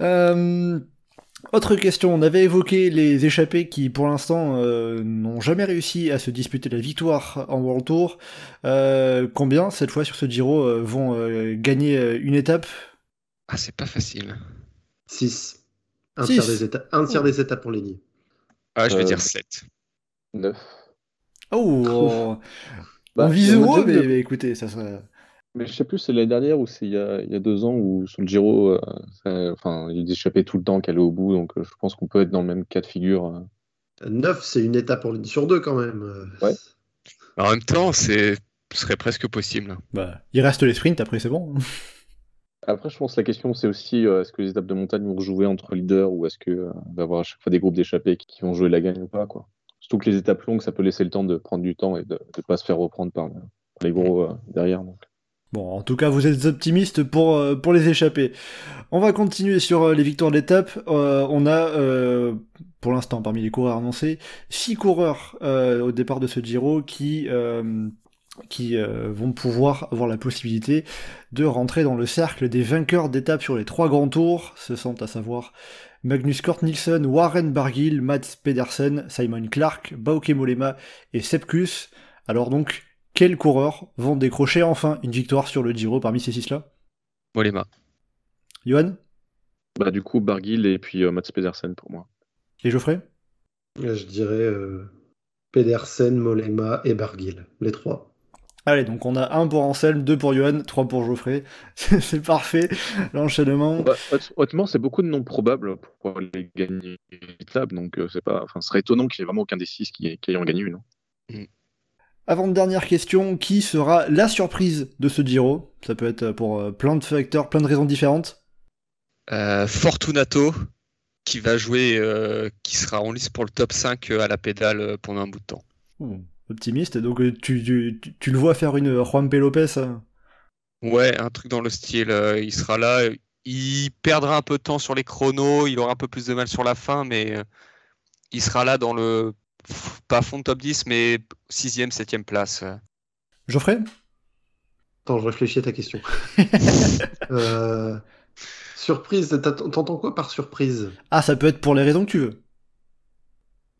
Euh, autre question, on avait évoqué les échappés qui pour l'instant euh, n'ont jamais réussi à se disputer la victoire en World Tour. Euh, combien cette fois sur ce Giro euh, vont euh, gagner euh, une étape? Ah, c'est pas facile. 6. Un, Six. tiers des étapes, un tiers des étapes pour Lenny. Ah, je vais Euh, dire 7. Neuf. Oh, on, Bah, on vise haut, mais écoutez, ça serait... Mais je sais plus, c'est l'année dernière ou c'est il y a, il y a deux ans où sur le Giro, euh, ça- enfin, il échappait tout le temps qu'elle est au bout, donc euh, je pense qu'on peut être dans le même cas de figure. euh. 9, c'est une étape pour Lenny sur deux quand même. Ouais. En même temps, c'est ce serait presque possible. Bah, il reste les sprints, après c'est bon. Après, je pense que la question c'est aussi euh, est-ce que les étapes de montagne vont jouer entre leaders ou est-ce que euh, va avoir à chaque fois des groupes d'échappés qui vont jouer la gagne ou pas quoi. Surtout que les étapes longues, ça peut laisser le temps de prendre du temps et de ne pas se faire reprendre par, le- par les gros euh, derrière. Donc. Bon, en tout cas, vous êtes optimistes pour, euh, pour les échapper. On va continuer sur euh, les victoires d'étape. Euh, on a, euh, pour l'instant, parmi les coureurs annoncés, six coureurs au départ de ce Giro qui, qui vont pouvoir avoir la possibilité de rentrer dans le cercle des vainqueurs d'étape sur les trois grands tours. Ce sont à savoir Magnus Kort Nielsen, Warren Barguil, Mats Pedersen, Simon Clark, Bauke Mollema et Sepkus. Alors donc, quels coureurs vont décrocher enfin une victoire sur le Giro parmi ces six-là? Molema. Johan? Bah, du coup, Barguil et puis euh, Mats Pedersen pour moi. Et Geoffrey? Euh, Je dirais euh, Pedersen, Molema et Barguil, les trois. Allez, donc on a un pour Anselme, deux pour Johan, trois pour Geoffrey. C'est parfait, l'enchaînement. Bah, honnêt- honnêtement, c'est beaucoup de noms probables pour les gagner l'étape, donc euh, c'est pas, enfin, ce serait étonnant qu'il n'y ait vraiment aucun des six qui, qui ayant gagné une. hein. Avant-dernière question, qui sera la surprise de ce Giro? Ça peut être pour euh, plein de facteurs, plein de raisons différentes. Euh, Fortunato, qui va jouer, euh, qui sera en lice pour le top 5 à la pédale pendant un bout de temps. Optimiste, donc tu, tu, tu- tu le vois faire une Juan P. Lopez hein? Ouais, un truc dans le style. il sera là, il perdra un peu de temps sur les chronos, il aura un peu plus de mal sur la fin, mais il sera là dans le pas fond de top 10, mais 6ème, 7ème place. Geoffrey? Attends, je réfléchis à ta question. Euh, surprise, t'entends quoi par surprise? Ah, ça peut être pour les raisons que tu veux.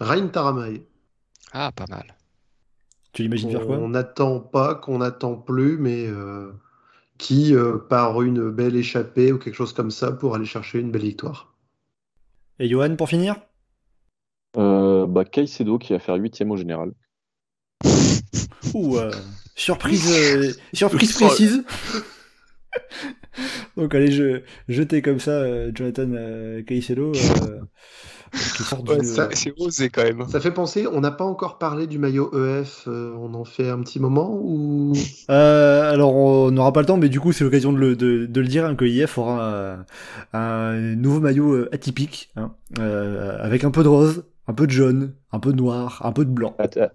Ryan Taramay. Ah, pas mal. Tu l'imagines faire quoi? On n'attend pas, qu'on n'attend plus, mais euh, qui, euh, par une belle échappée ou quelque chose comme ça, pour aller chercher une belle victoire? Et Johan, pour finir? Bah, Caicedo qui va faire huitième au général. Ouh, euh, surprise, euh, surprise Troll. précise. Donc allez, je, jeter comme ça euh, Jonathan euh, Caicedo euh, C'est osé quand même. Ça fait penser, on n'a pas encore parlé du maillot EF, euh, on en fait un petit moment ou? Euh, alors on n'aura pas le temps, mais du coup c'est l'occasion de le, de, de le dire hein, que IF aura euh, un nouveau maillot euh, atypique, hein, euh, avec un peu de rose, un peu de jaune, un peu de noir, un peu de blanc. At- at-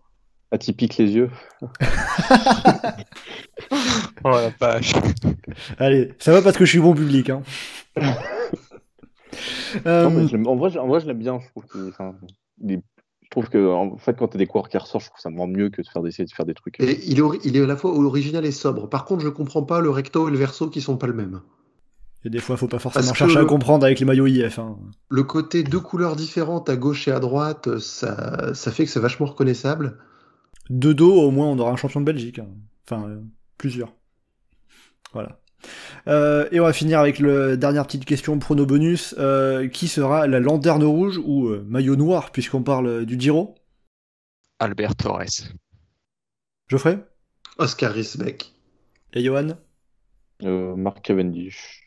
Atypique les yeux. Oh la vache. Allez, ça va parce que je suis bon public. Hein. Euh, Non, mais en, vrai, je- l'aime bien. Je trouve, qu'il- enfin, il est- je trouve que en fait, quand tu as des coureurs qui ressortent, je trouve que ça me rend mieux que de faire d'essayer de faire des trucs. Et il est, il est à la fois original et sobre. Par contre, je comprends pas le recto et le verso qui sont pas le même. Et des fois, faut pas forcément Parce chercher à comprendre avec les maillots IF. hein. Le côté deux couleurs différentes à gauche et à droite, ça, ça fait que c'est vachement reconnaissable. De dos, au moins, on aura un champion de Belgique. hein. Enfin, euh, plusieurs. Voilà. Euh, et on va finir avec la dernière petite question prono bonus. Euh, qui sera la lanterne rouge ou euh, maillot noir, puisqu'on parle du Giro? Albert Torres. Geoffrey? Oscar Risbeck. Et Johan? Euh, Mark Cavendish.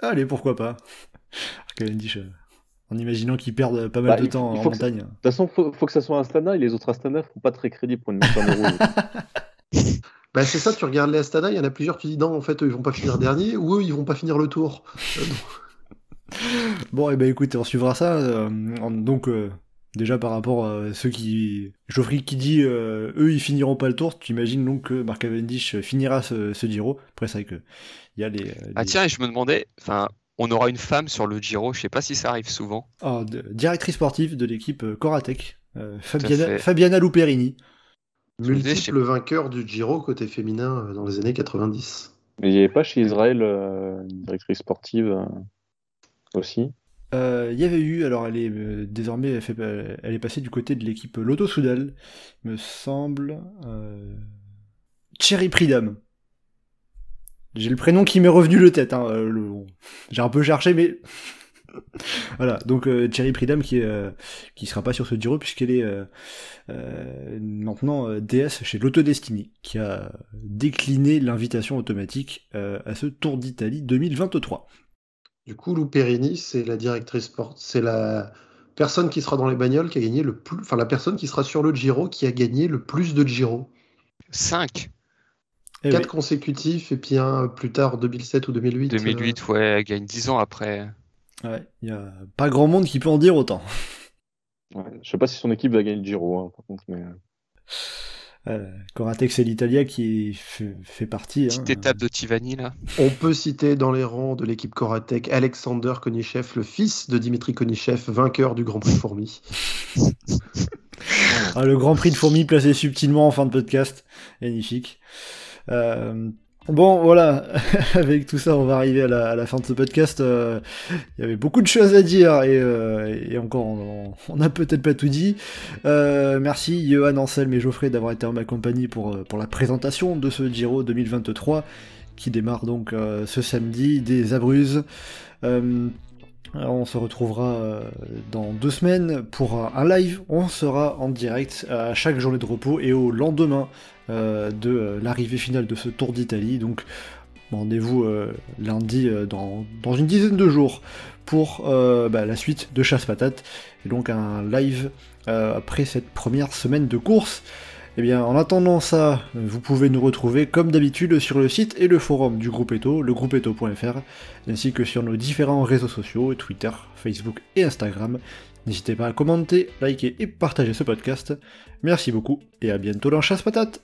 Allez, pourquoi pas Cavendish, euh, en imaginant qu'ils perdent pas mal Bah, de il temps en montagne. De toute façon, faut, faut que ça soit Astana et les autres Astana font pas très crédit pour une lanterne rouge. Bah, c'est ça, tu regardes les Astana, il y en a plusieurs, tu dis non, en fait, eux, ils vont pas finir dernier, ou eux, ils vont pas finir le tour. Euh, Bon, et ben écoutez, on suivra ça. euh, en- donc, euh, déjà par rapport à ceux qui. Geoffrey qui dit euh, eux ils finiront pas le tour, tu imagines donc que Mark Cavendish finira ce, ce Giro. Après, c'est vrai que il y a les. Ah tiens, et je me demandais, enfin, on aura une femme sur le Giro, je sais pas si ça arrive souvent. De- directrice sportive de l'équipe euh, Coratec, euh, Fabiana. Fabiana Luperini. Multiple vainqueur du Giro côté féminin euh, dans les années 90. Mais il n'y avait pas chez Israël euh, une directrice sportive euh, aussi? Euh, Il y avait eu, alors elle est euh, désormais, elle, fait, elle est passée du côté de l'équipe Lotto Soudal, me semble. Euh... Thierry Pridam. J'ai le prénom qui m'est revenu le tête. Hein, euh, le- J'ai un peu cherché, mais voilà. Donc euh, Thierry Pridam qui euh, qui sera pas sur ce Giro puisqu'elle est euh, euh, maintenant euh, DS chez Lotto Destiny, qui a décliné l'invitation automatique euh, à ce Tour d'Italie 2023. Du coup, Lou Perini, c'est la directrice sport, c'est la personne qui sera dans les bagnoles qui a gagné le plus, enfin la personne qui sera sur le Giro qui a gagné le plus de Giro. 5 Eh Quatre oui. consécutifs et puis un plus tard 2007 ou 2008. euh, 2008, ouais, elle gagne 10 ans après. Ouais, il y a pas grand monde qui peut en dire autant. Ouais. Je sais pas si son équipe va gagner le Giro, hein, par contre, mais euh, Euh, Coratex c'est l'Italia qui fait, fait partie. hein. Petite étape de Tivani là. On peut citer dans les rangs de l'équipe Koratek Alexander Konichev, le fils de Dimitri Konichev, vainqueur du Grand Prix Fourmi. Ah, le Grand Prix de Fourmi placé subtilement en fin de podcast. Magnifique. Euh, bon, voilà. Avec tout ça, on va arriver à la, fin de ce podcast. Euh, Il y avait beaucoup de choses à dire et, euh, encore, on n'a peut-être pas tout dit. Merci Johan, Anselme et Geoffrey d'avoir été en ma compagnie pour, la présentation de ce Giro 2023 qui démarre donc ce samedi des Abruzes. Euh, on se retrouvera euh, dans deux semaines pour un, live. On sera en direct à chaque journée de repos et au lendemain euh, de euh, l'arrivée finale de ce Tour d'Italie. Donc rendez-vous euh, lundi euh, dans, une dizaine de jours pour euh, bah, la suite de Chasse Patate. Et donc un live euh, après cette première semaine de course. Eh bien, en attendant ça, vous pouvez nous retrouver comme d'habitude sur le site et le forum du groupe Eto, legroupeeto.fr, ainsi que sur nos différents réseaux sociaux, Twitter, Facebook et Instagram. N'hésitez pas à commenter, liker et partager ce podcast. Merci beaucoup et à bientôt dans Chasse Patate